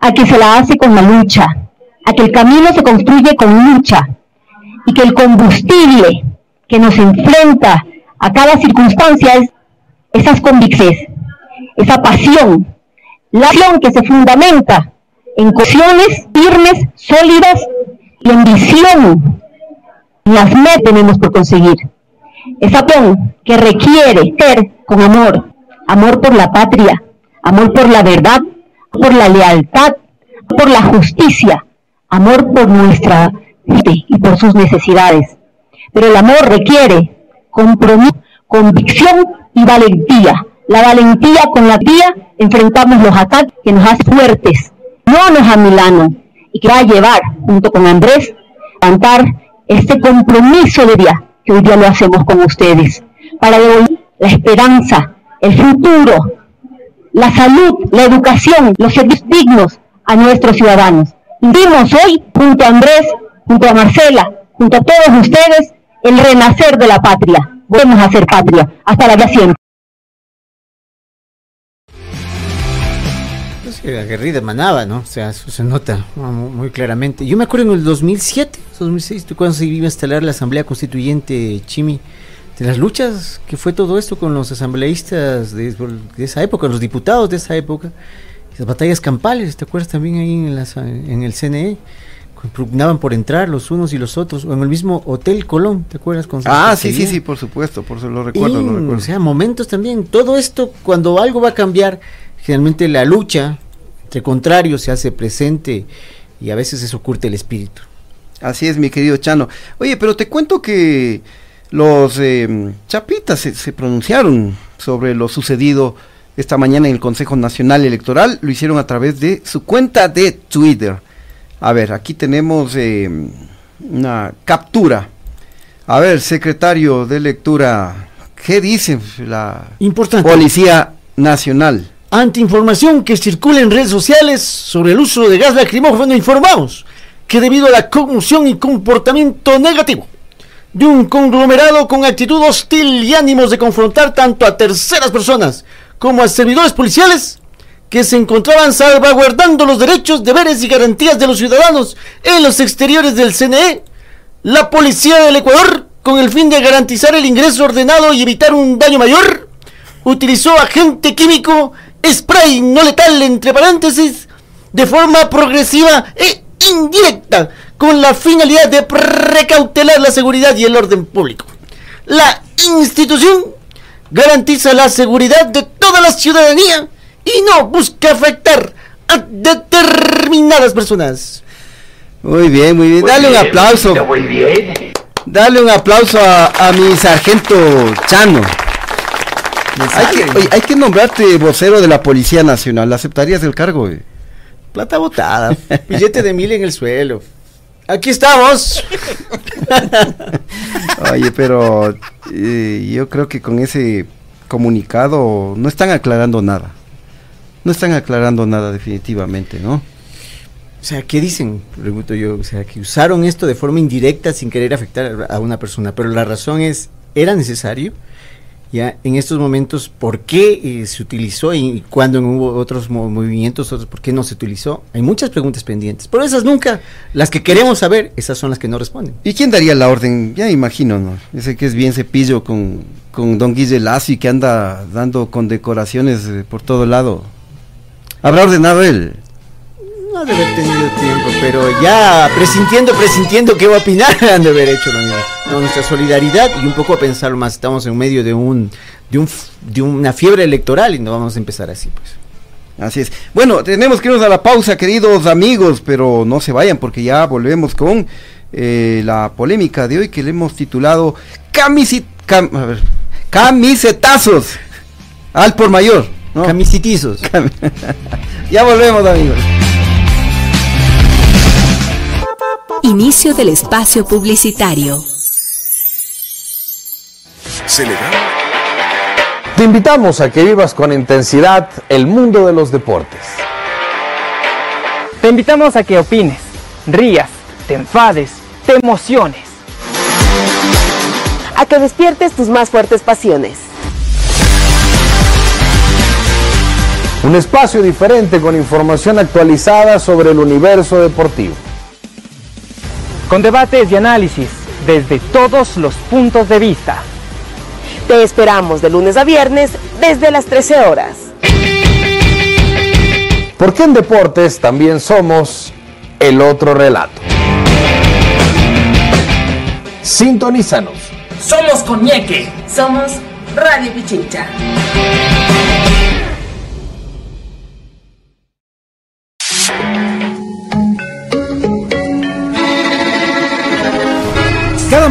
a que se la hace con la lucha, a que el camino se construye con lucha y que el combustible que nos enfrenta a cada circunstancia es esas convicciones, esa pasión, la acción que se fundamenta en cuestiones firmes, sólidas y en visión. Las metas tenemos por conseguir. Esa acción que requiere ser con amor, amor por la patria, amor por la verdad, por la lealtad, por la justicia, amor por nuestra vida y por sus necesidades. Pero el amor requiere compromiso, convicción y valentía. La valentía con la vía enfrentamos los ataques que nos hacen fuertes, no nos a Milano, y que va a llevar, junto con Andrés, a levantar este compromiso de día que hoy día lo hacemos con ustedes, para devolver la esperanza, el futuro, la salud, la educación, los servicios dignos a nuestros ciudadanos. Vimos hoy, junto a Andrés, junto a Marcela, junto a todos ustedes, el renacer de la patria. Volvemos a ser patria. Hasta la siempre. Aguerrida emanaba, ¿no? O sea, eso se nota muy claramente. Yo me acuerdo en el 2007, 2006, cuando se iba a instalar la Asamblea Constituyente Chimi, de las luchas que fue todo esto con los asambleístas de, esa época, los diputados de esa época, las batallas campales, ¿te acuerdas también ahí en, en el CNE? Propugnaban por entrar los unos y los otros, o en el mismo Hotel Colón, ¿te acuerdas? Con ah, sí, sí, sí, por supuesto, por eso lo recuerdo, lo recuerdo. O sea, momentos también, todo esto, cuando algo va a cambiar, generalmente la lucha de contrario se hace presente y a veces eso oculta el espíritu. Así es, mi querido Chano. Oye, pero te cuento que los eh, chapitas se, pronunciaron sobre lo sucedido esta mañana en el Consejo Nacional Electoral. Lo hicieron a través de su cuenta de Twitter. A ver, aquí tenemos eh, una captura. A ver, secretario de lectura, ¿qué dice la Policía Nacional? Ante información que circula en redes sociales sobre el uso de gas lacrimógeno, informamos que debido a la conmoción y comportamiento negativo de un conglomerado con actitud hostil y ánimos de confrontar tanto a terceras personas como a servidores policiales que se encontraban salvaguardando los derechos, deberes y garantías de los ciudadanos en los exteriores del CNE, la Policía del Ecuador, con el fin de garantizar el ingreso ordenado y evitar un daño mayor, utilizó agente químico spray no letal, entre paréntesis, de forma progresiva e indirecta con la finalidad de precautelar la seguridad y el orden público. La institución garantiza la seguridad de toda la ciudadanía y no busca afectar a determinadas personas. Muy bien, muy bien. Dale un aplauso. Muy bien. Dale un aplauso a, a mi sargento Chano. Hay que, oye, hay que nombrarte vocero de la Policía Nacional. ¿Aceptarías el cargo? güey? Plata botada, billete de mil en el suelo. Aquí estamos. Oye, pero eh, yo creo que con ese comunicado no están aclarando nada. No están aclarando nada definitivamente, ¿no? O sea, ¿qué dicen? Pregunto yo. O sea, que usaron esto de forma indirecta sin querer afectar a una persona. Pero la razón es, ¿era necesario? Ya, en estos momentos, ¿por qué eh, se utilizó y cuando hubo otros mo- movimientos, otros, por qué no se utilizó? Hay muchas preguntas pendientes. Pero esas nunca, las que queremos saber, esas son las que no responden. ¿Y quién daría la orden? Ya imagino, ¿no? Ese que es bien cepillo con, con don Guille y que anda dando condecoraciones eh, por todo lado. ¿Habrá ordenado él? No ha de haber tenido tiempo, pero ya presintiendo, presintiendo qué va a opinar, han de haber hecho lo mismo. No, nuestra solidaridad y un poco a pensarlo más. Estamos en medio de un, de un, de una fiebre electoral y no vamos a empezar así, pues. Así es. Bueno, tenemos que irnos a la pausa, queridos amigos, pero no se vayan porque ya volvemos con eh, la polémica de hoy que le hemos titulado Camisit cam- a ver, Camisetazos al por mayor. ¿no? Camisitizos. ya volvemos, amigos. Inicio del espacio publicitario. Te invitamos a que vivas con intensidad el mundo de los deportes. Te invitamos a que opines, rías, te enfades, te emociones. A que despiertes tus más fuertes pasiones. Un espacio diferente con información actualizada sobre el universo deportivo. Con debates y análisis desde todos los puntos de vista. Te esperamos de lunes a viernes desde las 13 horas. Porque en deportes también somos el otro relato. Sintonízanos. Somos Coñeque. Somos Radio Pichincha.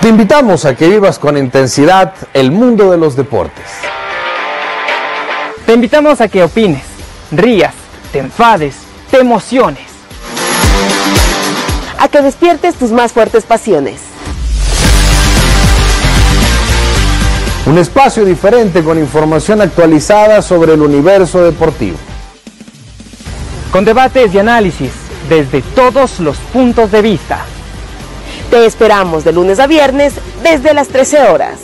Te invitamos a que vivas con intensidad el mundo de los deportes. Te invitamos a que opines, rías, te enfades, te emociones. A que despiertes tus más fuertes pasiones. Un espacio diferente con información actualizada sobre el universo deportivo. Con debates y análisis desde todos los puntos de vista. Te esperamos de lunes a viernes desde las 13 horas.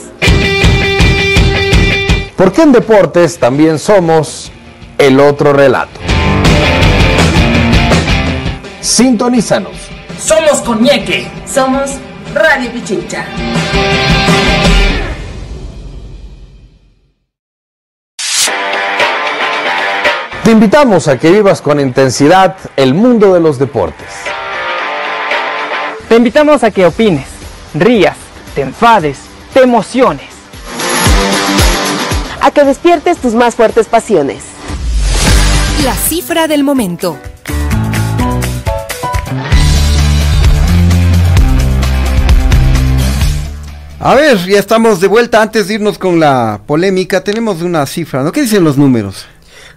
Porque en deportes también somos el otro relato. Sintonízanos. Somos Coñeque. Somos Radio Pichincha. Te invitamos a que vivas con intensidad el mundo de los deportes. Te invitamos a que opines, rías, te enfades, te emociones. A que despiertes tus más fuertes pasiones. La cifra del momento. A ver, ya estamos de vuelta. Antes de irnos con la polémica, tenemos una cifra, ¿no? ¿Qué dicen los números?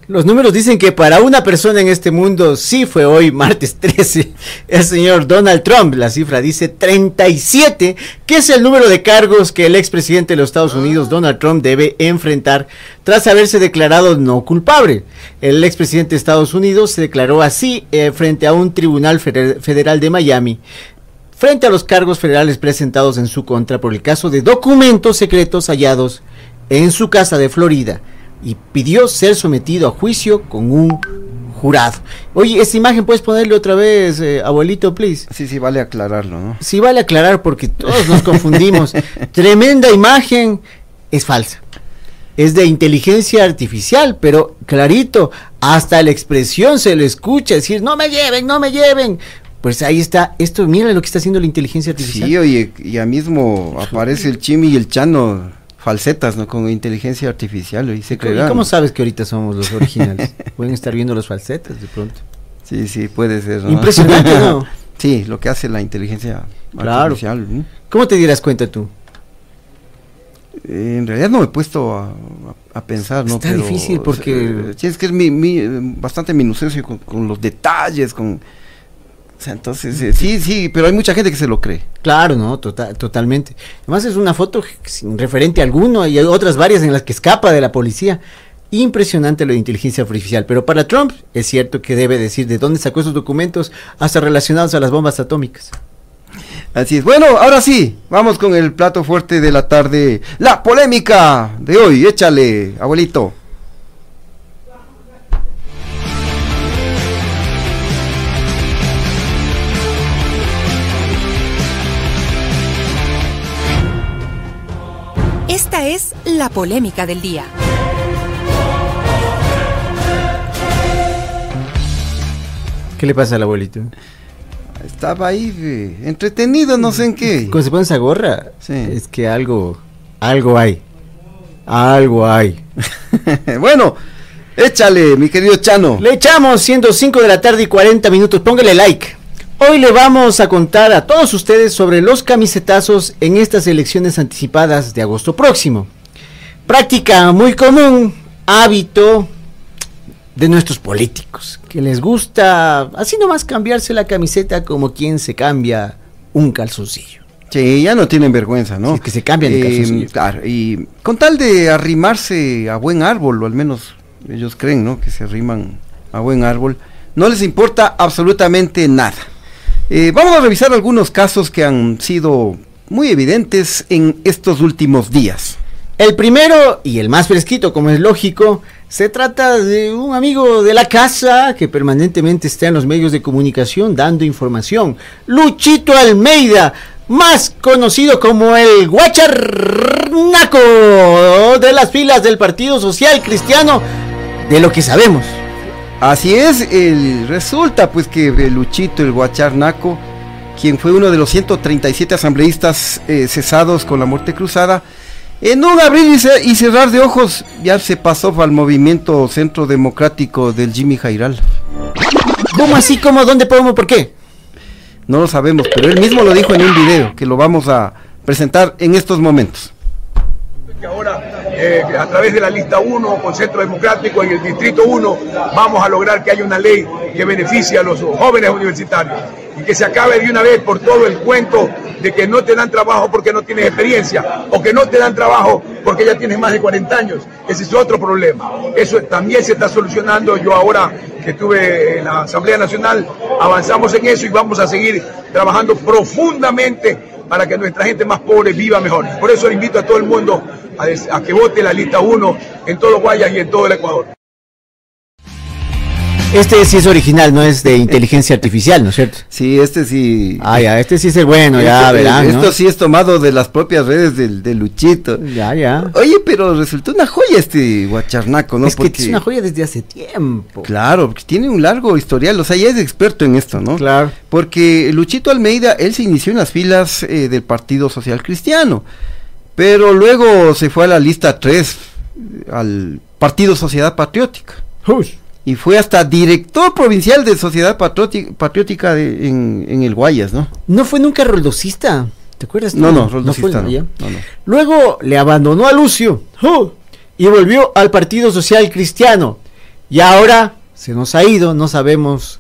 Los números dicen que para una persona en este mundo sí fue hoy, martes 13, el señor Donald Trump. La cifra dice 37, que es el número de cargos que el expresidente de los Estados Unidos, Donald Trump, debe enfrentar tras haberse declarado no culpable. El expresidente de Estados Unidos se declaró así eh, frente a un tribunal federal de Miami frente a los cargos federales presentados en su contra por el caso de documentos secretos hallados en su casa de Florida y pidió ser sometido a juicio con un jurado. Oye, esta imagen puedes ponerle otra vez, eh, abuelito, please. Sí, sí, vale aclararlo, ¿no? Sí, vale aclarar porque todos nos confundimos. Tremenda imagen, es falsa. Es de inteligencia artificial, pero clarito, hasta la expresión se le escucha decir, no me lleven, no me lleven. Pues ahí está, esto, mira lo que está haciendo la inteligencia artificial. Sí, oye, ya mismo aparece el Chimi y el Chano falsetas, ¿no? Con inteligencia artificial, y se ¿Y cómo sabes que ahorita somos los originales? Pueden estar viendo los falsetas de pronto. Sí, sí, puede ser. ¿no? Impresionante, ¿no? sí, lo que hace la inteligencia claro. artificial. ¿no? ¿Cómo te dieras cuenta tú? Eh, en realidad no me he puesto a, a pensar, ¿no? Está difícil porque... Sí, es que es mi, mi, bastante minucioso con, con los detalles, con o sea, entonces, eh, sí, sí, pero hay mucha gente que se lo cree. Claro, no, tota-, totalmente. Además es una foto sin referente alguno, y hay otras varias en las que escapa de la policía. Impresionante lo de inteligencia artificial, pero para Trump es cierto que debe decir de dónde sacó esos documentos hasta relacionados a las bombas atómicas. Así es. Bueno, ahora sí, vamos con el plato fuerte de la tarde, la polémica de hoy. Échale, abuelito. Esta es la polémica del día. ¿Qué le pasa al abuelito? Estaba ahí eh, entretenido, no sé en qué. Cuando se pone esa gorra, es que algo, algo hay. Algo hay. bueno, échale, mi querido Chano. Le echamos siendo 5 de la tarde y 40 minutos. Póngale like. Hoy le vamos a contar a todos ustedes sobre los camisetazos en estas elecciones anticipadas de agosto próximo. Práctica muy común, hábito de nuestros políticos, que les gusta así nomás cambiarse la camiseta como quien se cambia un calzoncillo. Sí, ya no tienen vergüenza, ¿no? Sí, que se cambian de calzoncillo. Claro, y con tal de arrimarse a buen árbol, o al menos ellos creen, ¿no? Que se arriman a buen árbol, no les importa absolutamente nada. Eh, vamos a revisar algunos casos que han sido muy evidentes en estos últimos días. El primero y el más fresquito, como es lógico, se trata de un amigo de la casa que permanentemente está en los medios de comunicación dando información. Luchito Almeida, más conocido como el Guacharnaco de las filas del Partido Social Cristiano, de lo que sabemos. Así es, el, resulta pues que Luchito, el Guacharnaco, quien fue uno de los 137 asambleístas eh, cesados con la muerte cruzada, en un abrir y, cerrar de ojos ya se pasó al movimiento centro democrático del Jimmy Jairal. ¿Cómo así? ¿Cómo? ¿Dónde podemos? ¿Por qué? No lo sabemos, pero él mismo lo dijo en un video que lo vamos a presentar en estos momentos. ahora eh, a través de la lista 1 con Centro Democrático en el Distrito 1 vamos a lograr que haya una ley que beneficie a los jóvenes universitarios y que se acabe de una vez por todo el cuento de que no te dan trabajo porque no tienes experiencia o que no te dan trabajo porque ya tienes más de 40 años. Ese es otro problema. Eso también se está solucionando. Yo ahora que estuve en la Asamblea Nacional avanzamos en eso y vamos a seguir trabajando profundamente para que nuestra gente más pobre viva mejor. Por eso invito a todo el mundo a, que vote la lista 1 en todo Guayas y en todo el Ecuador. Este sí es original, no es de inteligencia artificial, ¿no es cierto? Sí, este sí. Ah, ya, este sí es el bueno, ya Este- verán. ¿no? Esto sí es tomado de las propias redes del, de Luchito. Ya, ya. Oye, pero resultó una joya este guacharnaco, ¿no? es que Porque- es una joya desde hace tiempo. Claro, porque tiene un largo historial, o sea, ya es experto en esto, ¿no? Claro. Porque Luchito Almeida, él se inició en las filas eh, del Partido Social Cristiano, pero luego se fue a la lista 3, al Partido Sociedad Patriótica. Y fue hasta director provincial de Sociedad Patriótica de- en, en el Guayas, ¿no? No fue nunca roldosista, ¿te acuerdas? tú? No, no, roldosista no, ya. no, no. Luego le abandonó a Lucio ¡oh! y volvió al Partido Social Cristiano. Y ahora se nos ha ido, no sabemos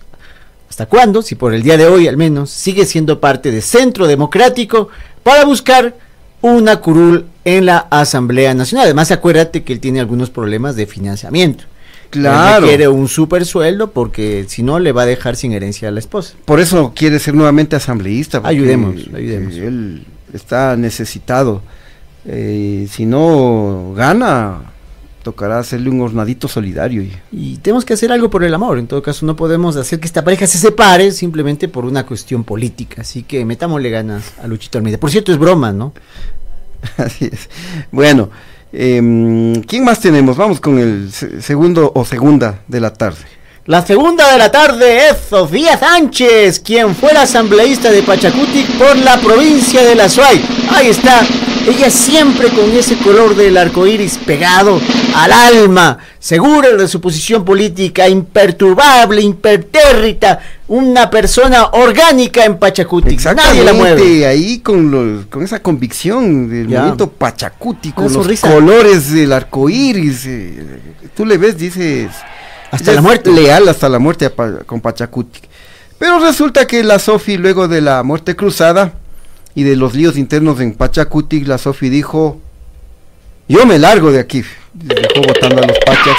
hasta cuándo, si por el día de hoy al menos, sigue siendo parte de Centro Democrático para buscar una curul en la Asamblea Nacional. Además, acuérdate que él tiene algunos problemas de financiamiento. Claro. Quiere un super sueldo porque si no le va a dejar sin herencia a la esposa. Por eso quiere ser nuevamente asambleísta. Ayudemos, ayudemos. Él está necesitado. Eh, si no gana, tocará hacerle un hornadito solidario. y- Y tenemos que hacer algo por el amor. En todo caso, no podemos hacer que esta pareja se separe simplemente por una cuestión política. Así que metámosle ganas a Luchito Almeida. Por cierto, es broma, ¿no? Así es. Bueno, em, ¿quién más tenemos? Vamos con el se- segundo o segunda de la tarde. La segunda de la tarde es Sofía Sánchez, quien fuera asambleísta de Pachacutic por la provincia de La Suay. Ahí está, ella siempre con ese color del arco iris pegado al alma, segura de su posición política, imperturbable, impertérrita, una persona orgánica en Pachacutic. Nadie la mueve. Ahí con, los, con esa convicción del Ya. movimiento Pachacuti, con Una los sonrisa. colores del arco iris. eh, tú le ves, dices. Hasta la muerte. Leal hasta la muerte a con Pachacuti. Pero resulta que la Sofi, luego de la muerte cruzada y de los líos internos en Pachacuti, la Sofi dijo: Yo me largo de aquí. Dejó votando a los Pachas.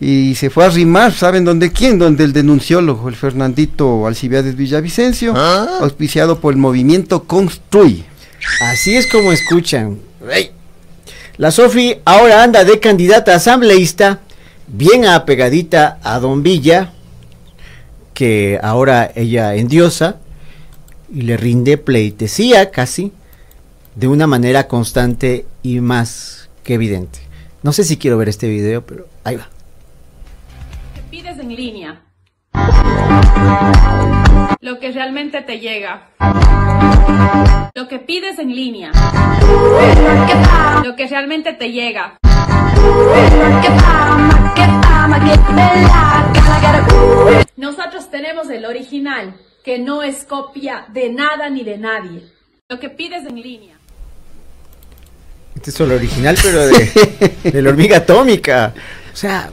Y se fue a rimar, ¿saben dónde quién? Donde el denunciólogo, el Fernandito Alcibiades Villavicencio, auspiciado por el movimiento Construy. Así es como escuchan. Ey. La Sofi ahora anda de candidata asambleísta, bien apegadita a Don Villa, que ahora ella endiosa y le rinde pleitesía casi de una manera constante y más que evidente. No sé si quiero ver este video, pero ahí va. pides en línea. Lo que realmente te llega. Lo que pides en línea. Lo que realmente te llega. Nosotros tenemos el original, que no es copia de nada ni de nadie. Lo que pides en línea. Este es el original, pero de, de la hormiga atómica. O sea,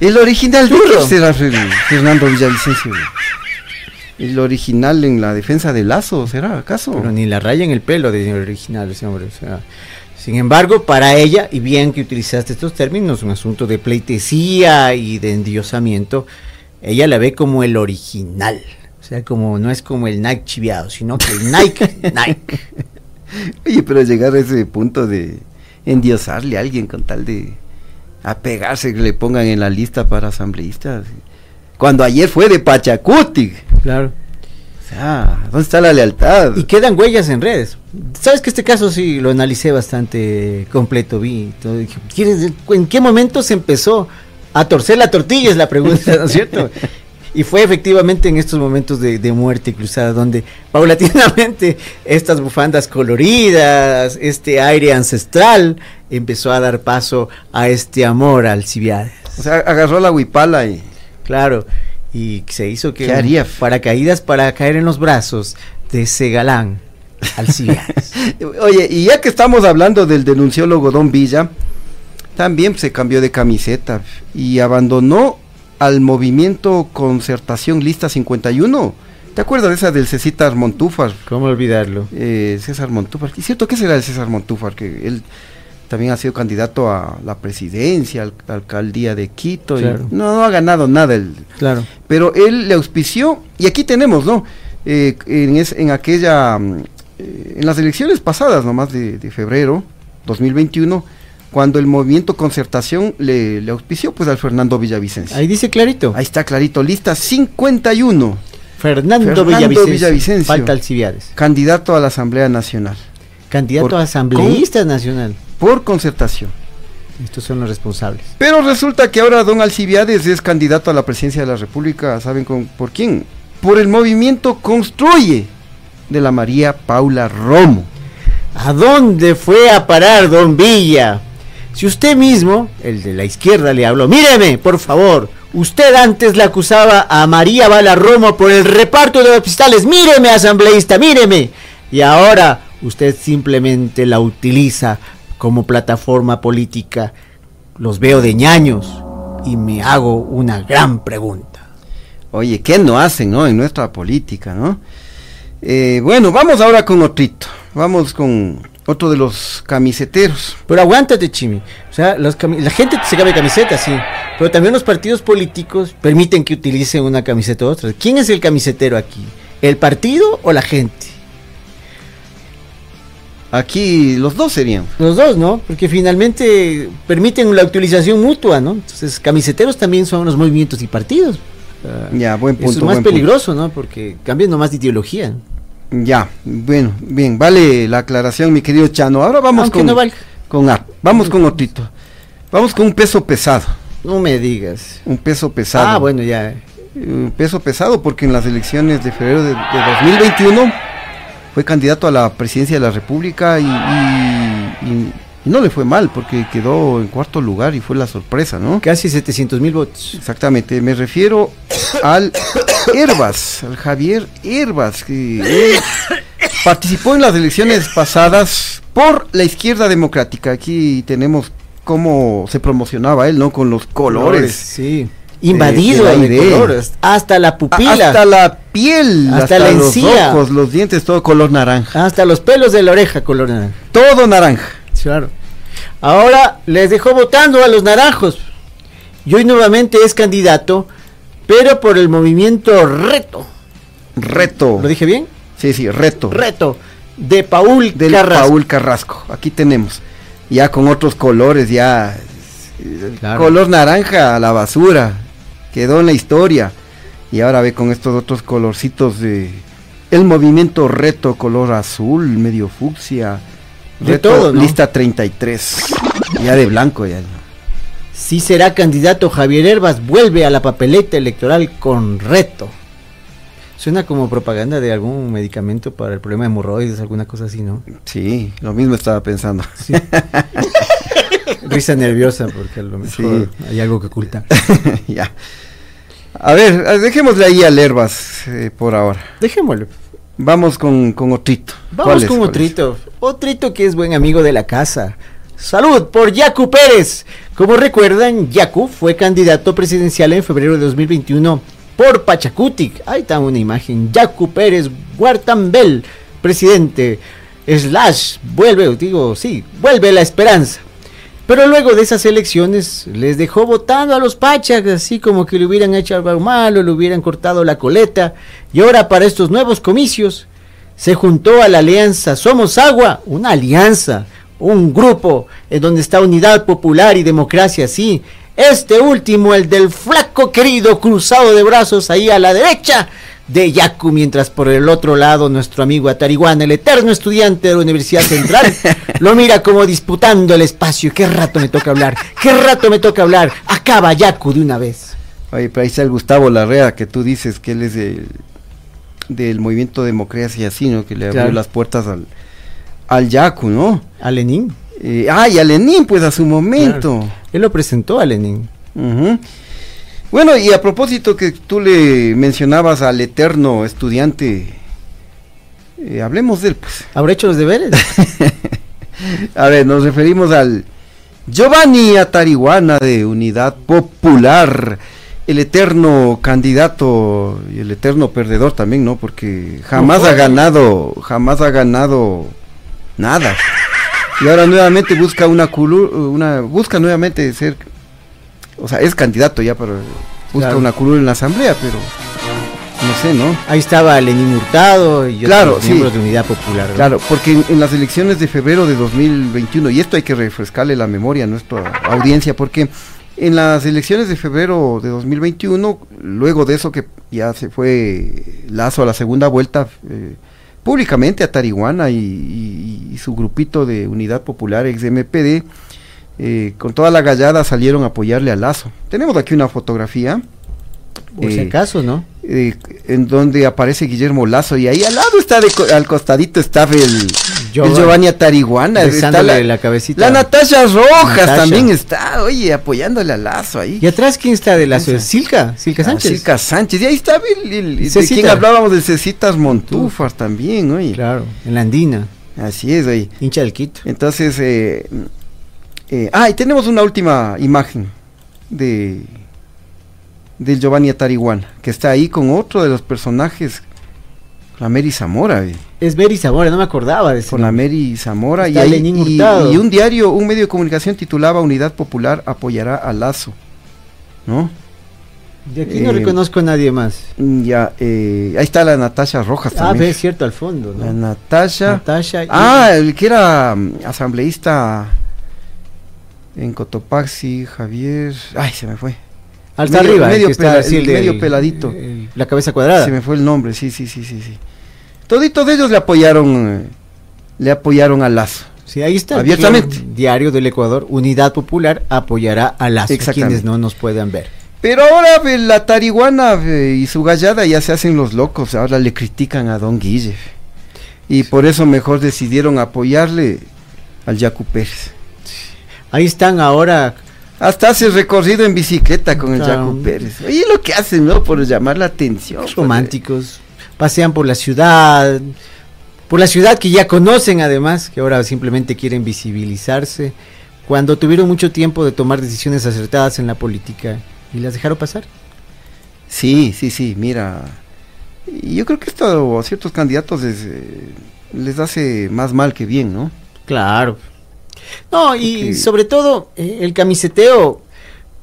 El original qué será Fer- Fernando Villavicencio. El original en la defensa de Lazo, ¿será acaso? Pero ni la raya en el pelo de original ese hombre. O sea, sin embargo, para ella, y bien que utilizaste estos términos, un asunto de pleitesía y de endiosamiento, ella la ve como el original. O sea, como no es como el Nike chiviado, sino que el Nike, Nike. Oye, pero llegar a ese punto de endiosarle a alguien con tal de apegarse que le pongan en la lista para asambleístas. Cuando ayer fue de Pachacuti. Claro. O sea, ¿dónde está la lealtad? Y quedan huellas en redes. Sabes que este caso sí lo analicé bastante completo, vi. todo, dije, ¿quieres- ¿En qué momento se empezó a torcer la tortilla? Es la pregunta, ¿no es cierto? Y fue efectivamente en estos momentos de, de muerte cruzada, donde paulatinamente estas bufandas coloridas, este aire ancestral, empezó a dar paso a este amor al Cibiades. O sea, agarró la huipala y... Claro, y se hizo que ¿Qué haría? paracaídas para caer en los brazos de ese galán Alcibiades. Oye, y ya que estamos hablando del denunciólogo Don Villa, también se cambió de camiseta y abandonó al movimiento Concertación Lista 51. ¿Te acuerdas de esa del César Montúfar? ¿Cómo olvidarlo? Eh, César Montúfar. ¿Es cierto que será el César Montúfar? Que él también ha sido candidato a la presidencia, al- alcaldía de Quito. y no, no ha ganado nada. él. Claro. Pero él le auspició, y aquí tenemos, ¿no? Eh, en, es- en aquella, mm, eh, en las elecciones pasadas, nomás de, de febrero 2021, cuando el movimiento Concertación le, le auspició pues al Fernando Villavicencio. Ahí dice clarito. Ahí está clarito, lista 51. Fernando, Fernando Villavicencio. Villavicencio. Falta Alcibiades. Candidato a la Asamblea Nacional. Candidato Por- a asambleísta nacional. Por concertación. Estos son los responsables. Pero resulta que ahora don Alcibiades es candidato a la presidencia de la República, ¿saben con, por quién? Por el movimiento Construye de la María Paula Romo. ¿A dónde fue a parar don Villa? Si usted mismo, el de la izquierda, le habló, míreme, por favor, usted antes le acusaba a María Bala Romo por el reparto de hospitales, míreme, asambleísta, míreme. Y ahora usted simplemente la utiliza como plataforma política. Los veo de ñaños y me hago una gran pregunta. Oye, ¿qué no hacen, no? En nuestra política, ¿no? Eh, bueno, vamos ahora con otrito. Vamos con otro de los camiseteros. Pero aguántate, Chimi. O sea, los la gente se cambia camiseta, sí. Pero también los partidos políticos permiten que utilicen una camiseta u otra. ¿Quién es el camisetero aquí? ¿El partido o la gente? Aquí los dos serían. Los dos, ¿no? Porque finalmente permiten la utilización mutua, ¿no? Entonces, camiseteros también son los movimientos y partidos. Ya, buen punto. Eso es más buen punto. peligroso, ¿no? Porque cambian nomás de ideología. Ya, bueno, bien, vale la aclaración, mi querido Chano. Ahora vamos Aunque con, no valga. con A. Vamos con otrito. Vamos con un peso pesado. No me digas. Un peso pesado. Ah, bueno, ya. Un peso pesado porque en las elecciones de febrero de, de 2021 fue candidato a la presidencia de la República y, y- y- y no le fue mal porque quedó en cuarto lugar y fue la sorpresa, ¿no? Casi 700 mil votos. Exactamente, me refiero al Herbas, al Javier Herbas, que él participó en las elecciones pasadas por la izquierda democrática. Aquí tenemos cómo se promocionaba él, ¿no? Con los colores. Sí. Invadido de la de colores. Hasta la pupila. Hasta la piel, Hasta hasta, la los encía. ojos, los dientes, todo color naranja. Hasta los pelos de la oreja color naranja. Todo naranja. Claro. Ahora les dejó votando a los naranjos. Y hoy nuevamente es candidato, pero por el movimiento Reto. Reto. ¿Lo dije bien? Sí, sí, reto. Reto. De Paul Del Carrasco. Paul Carrasco. Aquí tenemos. Ya con otros colores, ya. Claro. Color naranja a la basura. Quedó en la historia. Y ahora ve con estos otros colorcitos de. El movimiento reto, color azul, medio fucsia. De Reto, todo, ¿no? Lista 33. Ya de blanco, ya. Si será candidato Javier Herbas, vuelve a la papeleta electoral con Reto. Suena como propaganda de algún medicamento para el problema de hemorroides, alguna cosa así, ¿no? Sí, lo mismo estaba pensando. Risa nerviosa, porque a lo mejor Sí. hay algo que oculta. ya. A ver, dejémosle ahí al Herbas eh, por ahora. Dejémoslo. Vamos con, con Otrito. Vamos con. Otrito. Otrito que es buen amigo de la casa. Salud por Yacu Pérez. Como recuerdan, Yacu fue candidato presidencial en febrero de 2021 por Pachacutic. Ahí está una imagen. Yacu Pérez Guartambel, presidente. Slash, vuelve, digo, sí, vuelve la esperanza. Pero luego de esas elecciones les dejó votando a los Pachas, así como que le hubieran hecho algo malo, le hubieran cortado la coleta. Y ahora para estos nuevos comicios se juntó a la alianza Somos Agua, una alianza, un grupo en donde está Unidad Popular y Democracia, sí. Este último, el del flaco querido cruzado de brazos ahí a la derecha de Yacu, mientras por el otro lado nuestro amigo Atariguana, el eterno estudiante de la Universidad Central, lo mira como disputando el espacio. ¿Qué rato me toca hablar? ¿Qué rato me toca hablar? Acaba Yacu de una vez. Oye, pero ahí está el Gustavo Larrea, que tú dices que él es del, del movimiento Democracia y así, ¿no? Que le abrió Claro. las puertas al, al Yacu, ¿no? A Lenin. Eh, ah, y a Lenin, pues a su momento. Claro. Él lo presentó a Lenin. Bueno, y a propósito que tú le mencionabas al eterno estudiante, eh, hablemos de él, pues. ¿Habrá hecho los deberes? A ver, nos referimos al Giovanni Atariguana de Unidad Popular, el eterno candidato y el eterno perdedor también, ¿no? Porque jamás ha ganado, jamás ha ganado nada. Y ahora nuevamente busca una culu- una busca nuevamente ser o sea, es candidato ya, pero busca Claro. una curul en la asamblea, pero no sé, ¿no? Ahí estaba Lenín Hurtado y Claro, sí. miembros de Unidad Popular. ¿no? Claro, porque en, en las elecciones de febrero de 2021, y esto hay que refrescarle la memoria a nuestra audiencia, porque en las elecciones de febrero de 2021, luego de eso que ya se fue Lazo a la segunda vuelta, eh, públicamente a Tarihuana y, y- y su grupito de Unidad Popular, ex MPD, eh, con toda la gallada salieron a apoyarle a Lazo. Tenemos aquí una fotografía. Por si eh, acaso, ¿no? eh, en donde aparece Guillermo Lazo y ahí al lado está de al costadito está el, el Giovanni. Atariguana está la, la cabecita. la Natasha Rojas Natasha. también está oye apoyándole a Lazo ahí ¿Y atrás quién está de Lazo? Silca, Silca Ah, Sánchez. Silca Sánchez y ahí está el, el- de quien hablábamos de Cecitas Montúfar también oye Claro, en la andina. así es oye Hincha del Quito. entonces eh, eh, ah y tenemos una última imagen de del Giovanni Atariguana que está ahí con otro de los personajes la Mary Zamora oye. Es Beri Zamora, no me acordaba de ese con la. Mary Zamora y, ahí- y- y un diario, un medio de comunicación titulaba Unidad Popular apoyará a Lazo, ¿no? De aquí no Eh, reconozco a nadie más. Ya, eh, ahí está la Natasha Rojas Ah, también. ve, es cierto, al fondo, La ¿no? Natasha. Natasha y- Ah, el que era mm, asambleísta en Cotopaxi, Javier. Ay, se me fue. Hasta medio- arriba, medio el que está pela- así, el el del- medio peladito. el- la cabeza cuadrada. Se me fue el nombre, sí, sí, sí, sí, sí. Toditos ellos le apoyaron, eh, le apoyaron a Lazo. Sí, ahí está. Abiertamente. Diario del Ecuador, Unidad Popular apoyará a Lazo, quienes no nos puedan ver. Pero ahora eh, la tariguana eh, y su gallada ya se hacen los locos, ahora le critican a Don Guille. Y por eso mejor decidieron apoyarle al Yacu Pérez. Ahí están ahora. Hasta hace recorrido en bicicleta con el. Yacu Pérez. Oye, lo que hacen, ¿no? Por llamar la atención. románticos, pasean por la ciudad, por la ciudad que ya conocen además, que ahora simplemente quieren visibilizarse, cuando tuvieron mucho tiempo de tomar decisiones acertadas en la política y las dejaron pasar. Sí, sí, sí, mira. Yo creo que esto a ciertos candidatos les, eh, les hace más mal que bien, ¿no? Claro. No, y sobre todo eh, el camiseteo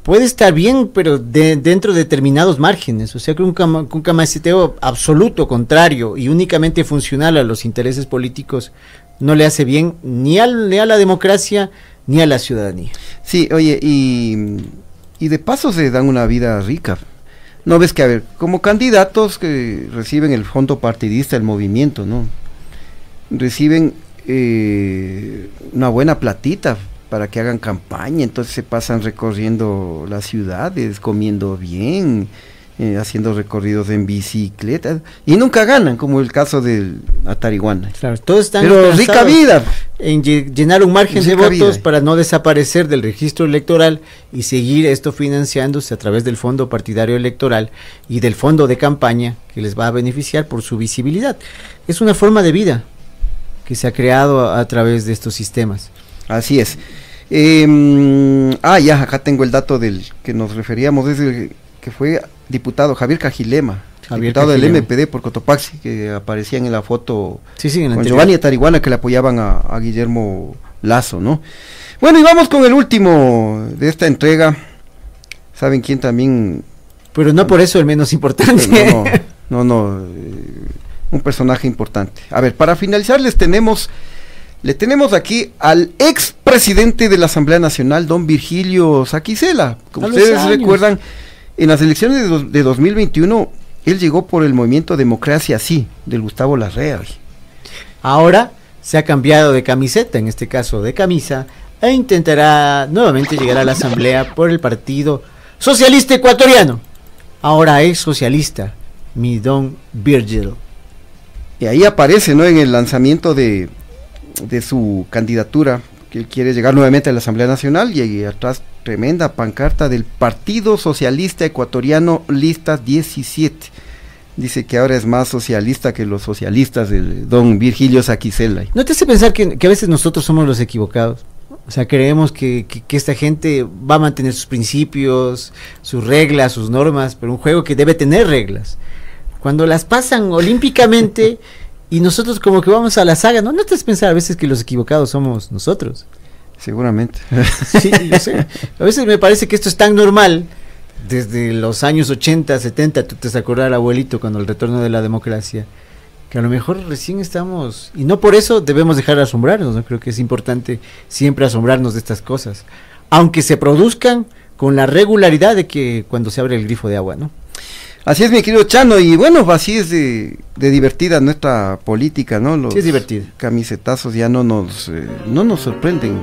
puede estar bien, pero de- dentro de determinados márgenes. O sea, que un, camiseteo absoluto, contrario y únicamente funcional a los intereses políticos no le hace bien ni, al- ni a la democracia ni a la ciudadanía. Sí, oye, y, y de paso se dan una vida rica. No ves que, a ver, como candidatos que reciben el fondo partidista, el movimiento, ¿no? Reciben eh, una buena platita para que hagan campaña, entonces se pasan recorriendo las ciudades, comiendo bien, eh, haciendo recorridos en bicicleta, y nunca ganan, como el caso del Atariguana. Claro, todos están Pero rica vida. en lle- llenar un margen de votos vida. para no desaparecer del registro electoral y seguir esto financiándose a través del fondo partidario electoral y del fondo de campaña que les va a beneficiar por su visibilidad. Es una forma de vida que se ha creado a, a través de estos sistemas. Así es. Eh, ah, ya, acá tengo el dato del que nos referíamos, es el que fue diputado Javier Cajilema, Javier diputado Cajilema. del MPD por Cotopaxi, que aparecían en la foto Sí, sí, en la con anterior. Giovanni Tariguana que le apoyaban a, a Guillermo Lazo, ¿no? Bueno, y vamos con el último de esta entrega. ¿Saben quién también? Pero no por eso el menos importante. No, no, no, no, eh, un personaje importante. A ver, para finalizar les tenemos, le tenemos aquí al ex presidente de la Asamblea Nacional, don Virgilio Saquicela. Como ustedes años. recuerdan, en las elecciones de, de 2021, él llegó por el movimiento Democracia Sí, del Gustavo Larrea. Ahora se ha cambiado de camiseta, en este caso de camisa, e intentará nuevamente llegar a la asamblea por el Partido Socialista Ecuatoriano. Ahora es socialista, mi don Virgil. Y ahí aparece, ¿no? En el lanzamiento de, de su candidatura, que él quiere llegar nuevamente a la Asamblea Nacional y, ahí atrás tremenda pancarta del Partido Socialista Ecuatoriano, lista 17. Dice que ahora es más socialista que los socialistas del don Virgilio Saquicela. ¿No te hace pensar que, que a veces nosotros somos los equivocados? O sea, creemos que, que- que esta gente va a mantener sus principios, sus reglas, sus normas, pero un juego que debe tener reglas. Cuando las pasan olímpicamente y nosotros como que vamos a la saga, ¿no? ¿No te hace pensar a veces que los equivocados somos nosotros? Seguramente. Sí, yo sé. A veces me parece que esto es tan normal desde los años 80, 70, tú te vas a acordar, abuelito, cuando el retorno de la democracia, que a lo mejor recién estamos, y no por eso debemos dejar de asombrarnos, ¿no? creo que es importante siempre asombrarnos de estas cosas, aunque se produzcan con la regularidad de que cuando se abre el grifo de agua, ¿no? Así es, mi querido Chano, y bueno, así es de, de divertida nuestra política, ¿no? Los Sí, es divertida. camisetazos ya no nos, eh, no nos sorprenden.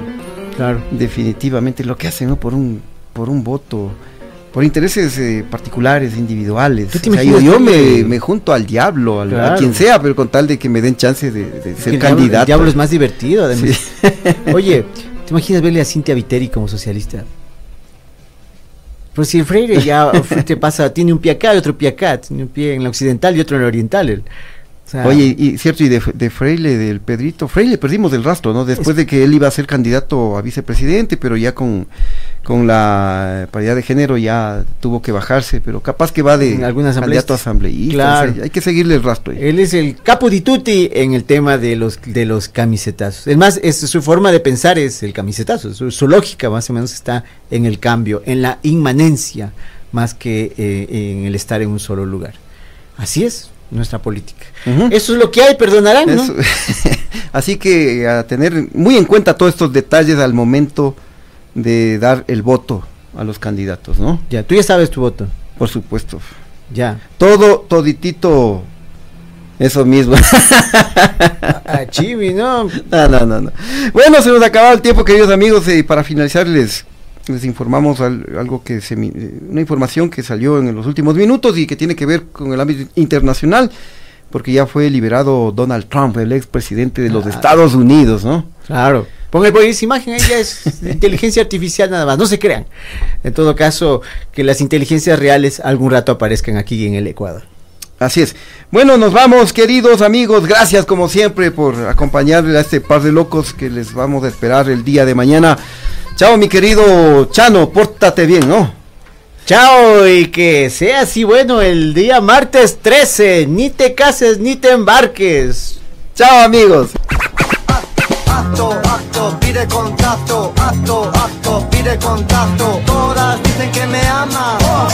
Claro. Definitivamente lo que hacen, ¿no? Por un, por un voto, por intereses eh, particulares, individuales. ¿Tú te O sea, yo me, me junto al diablo, al- a quien sea, pero con tal de que me den chance de, de ser el diablo- candidato. el diablo es más divertido, además. Oye, ¿te imaginas verle a Cintia Viteri como socialista? Pues si Freire ya te pasa, tiene un pie acá y otro pie acá, tiene un pie en la occidental y otro en la oriental. O sea, Oye, y cierto, y de, de Freile, del Pedrito, Freile perdimos el rastro, ¿no? Después de que él iba a ser candidato a vicepresidente, pero ya con, con la paridad de género ya tuvo que bajarse, pero capaz que va de candidato a asambleísta. Claro. o sea, hay que seguirle el rastro. Él es el capo di tutti en el tema de los de los camisetazos. Es más, es, su forma de pensar es el camisetazo. Su, su lógica más o menos está en el cambio, en la inmanencia, más que eh, en el estar en un solo lugar. Así es nuestra política. Eso es lo que hay, perdonarán. Así que a tener muy en cuenta todos estos detalles al momento de dar el voto a los candidatos, ¿no? Ya, tú ya sabes tu voto. Por supuesto. Ya. Todo, toditito, eso mismo. A Chibi, ¿no? No, no, no, no. Bueno, se nos ha acabado el tiempo, queridos amigos, y para finalizar les, informamos al- algo que se, eh, una información que salió en los últimos minutos y que tiene que ver con el ámbito internacional, porque ya fue liberado Donald Trump, el expresidente de los Ah. Estados Unidos, ¿no? Claro. Pongan por esa imagen, ahí ya es inteligencia artificial nada más, no se crean. En todo caso, que las inteligencias reales algún rato aparezcan aquí en el Ecuador. Así es. Bueno, nos vamos, queridos amigos. Gracias, como siempre, por acompañarle a este par de locos que les vamos a esperar el día de mañana. Chao, mi querido Chano, pórtate bien, ¿no? Chao y que sea así bueno el día martes 13. Ni te cases ni te embarques. Chao, amigos. Acto, acto, pide contacto, acto, acto, pide contacto. Todas dicen que me aman.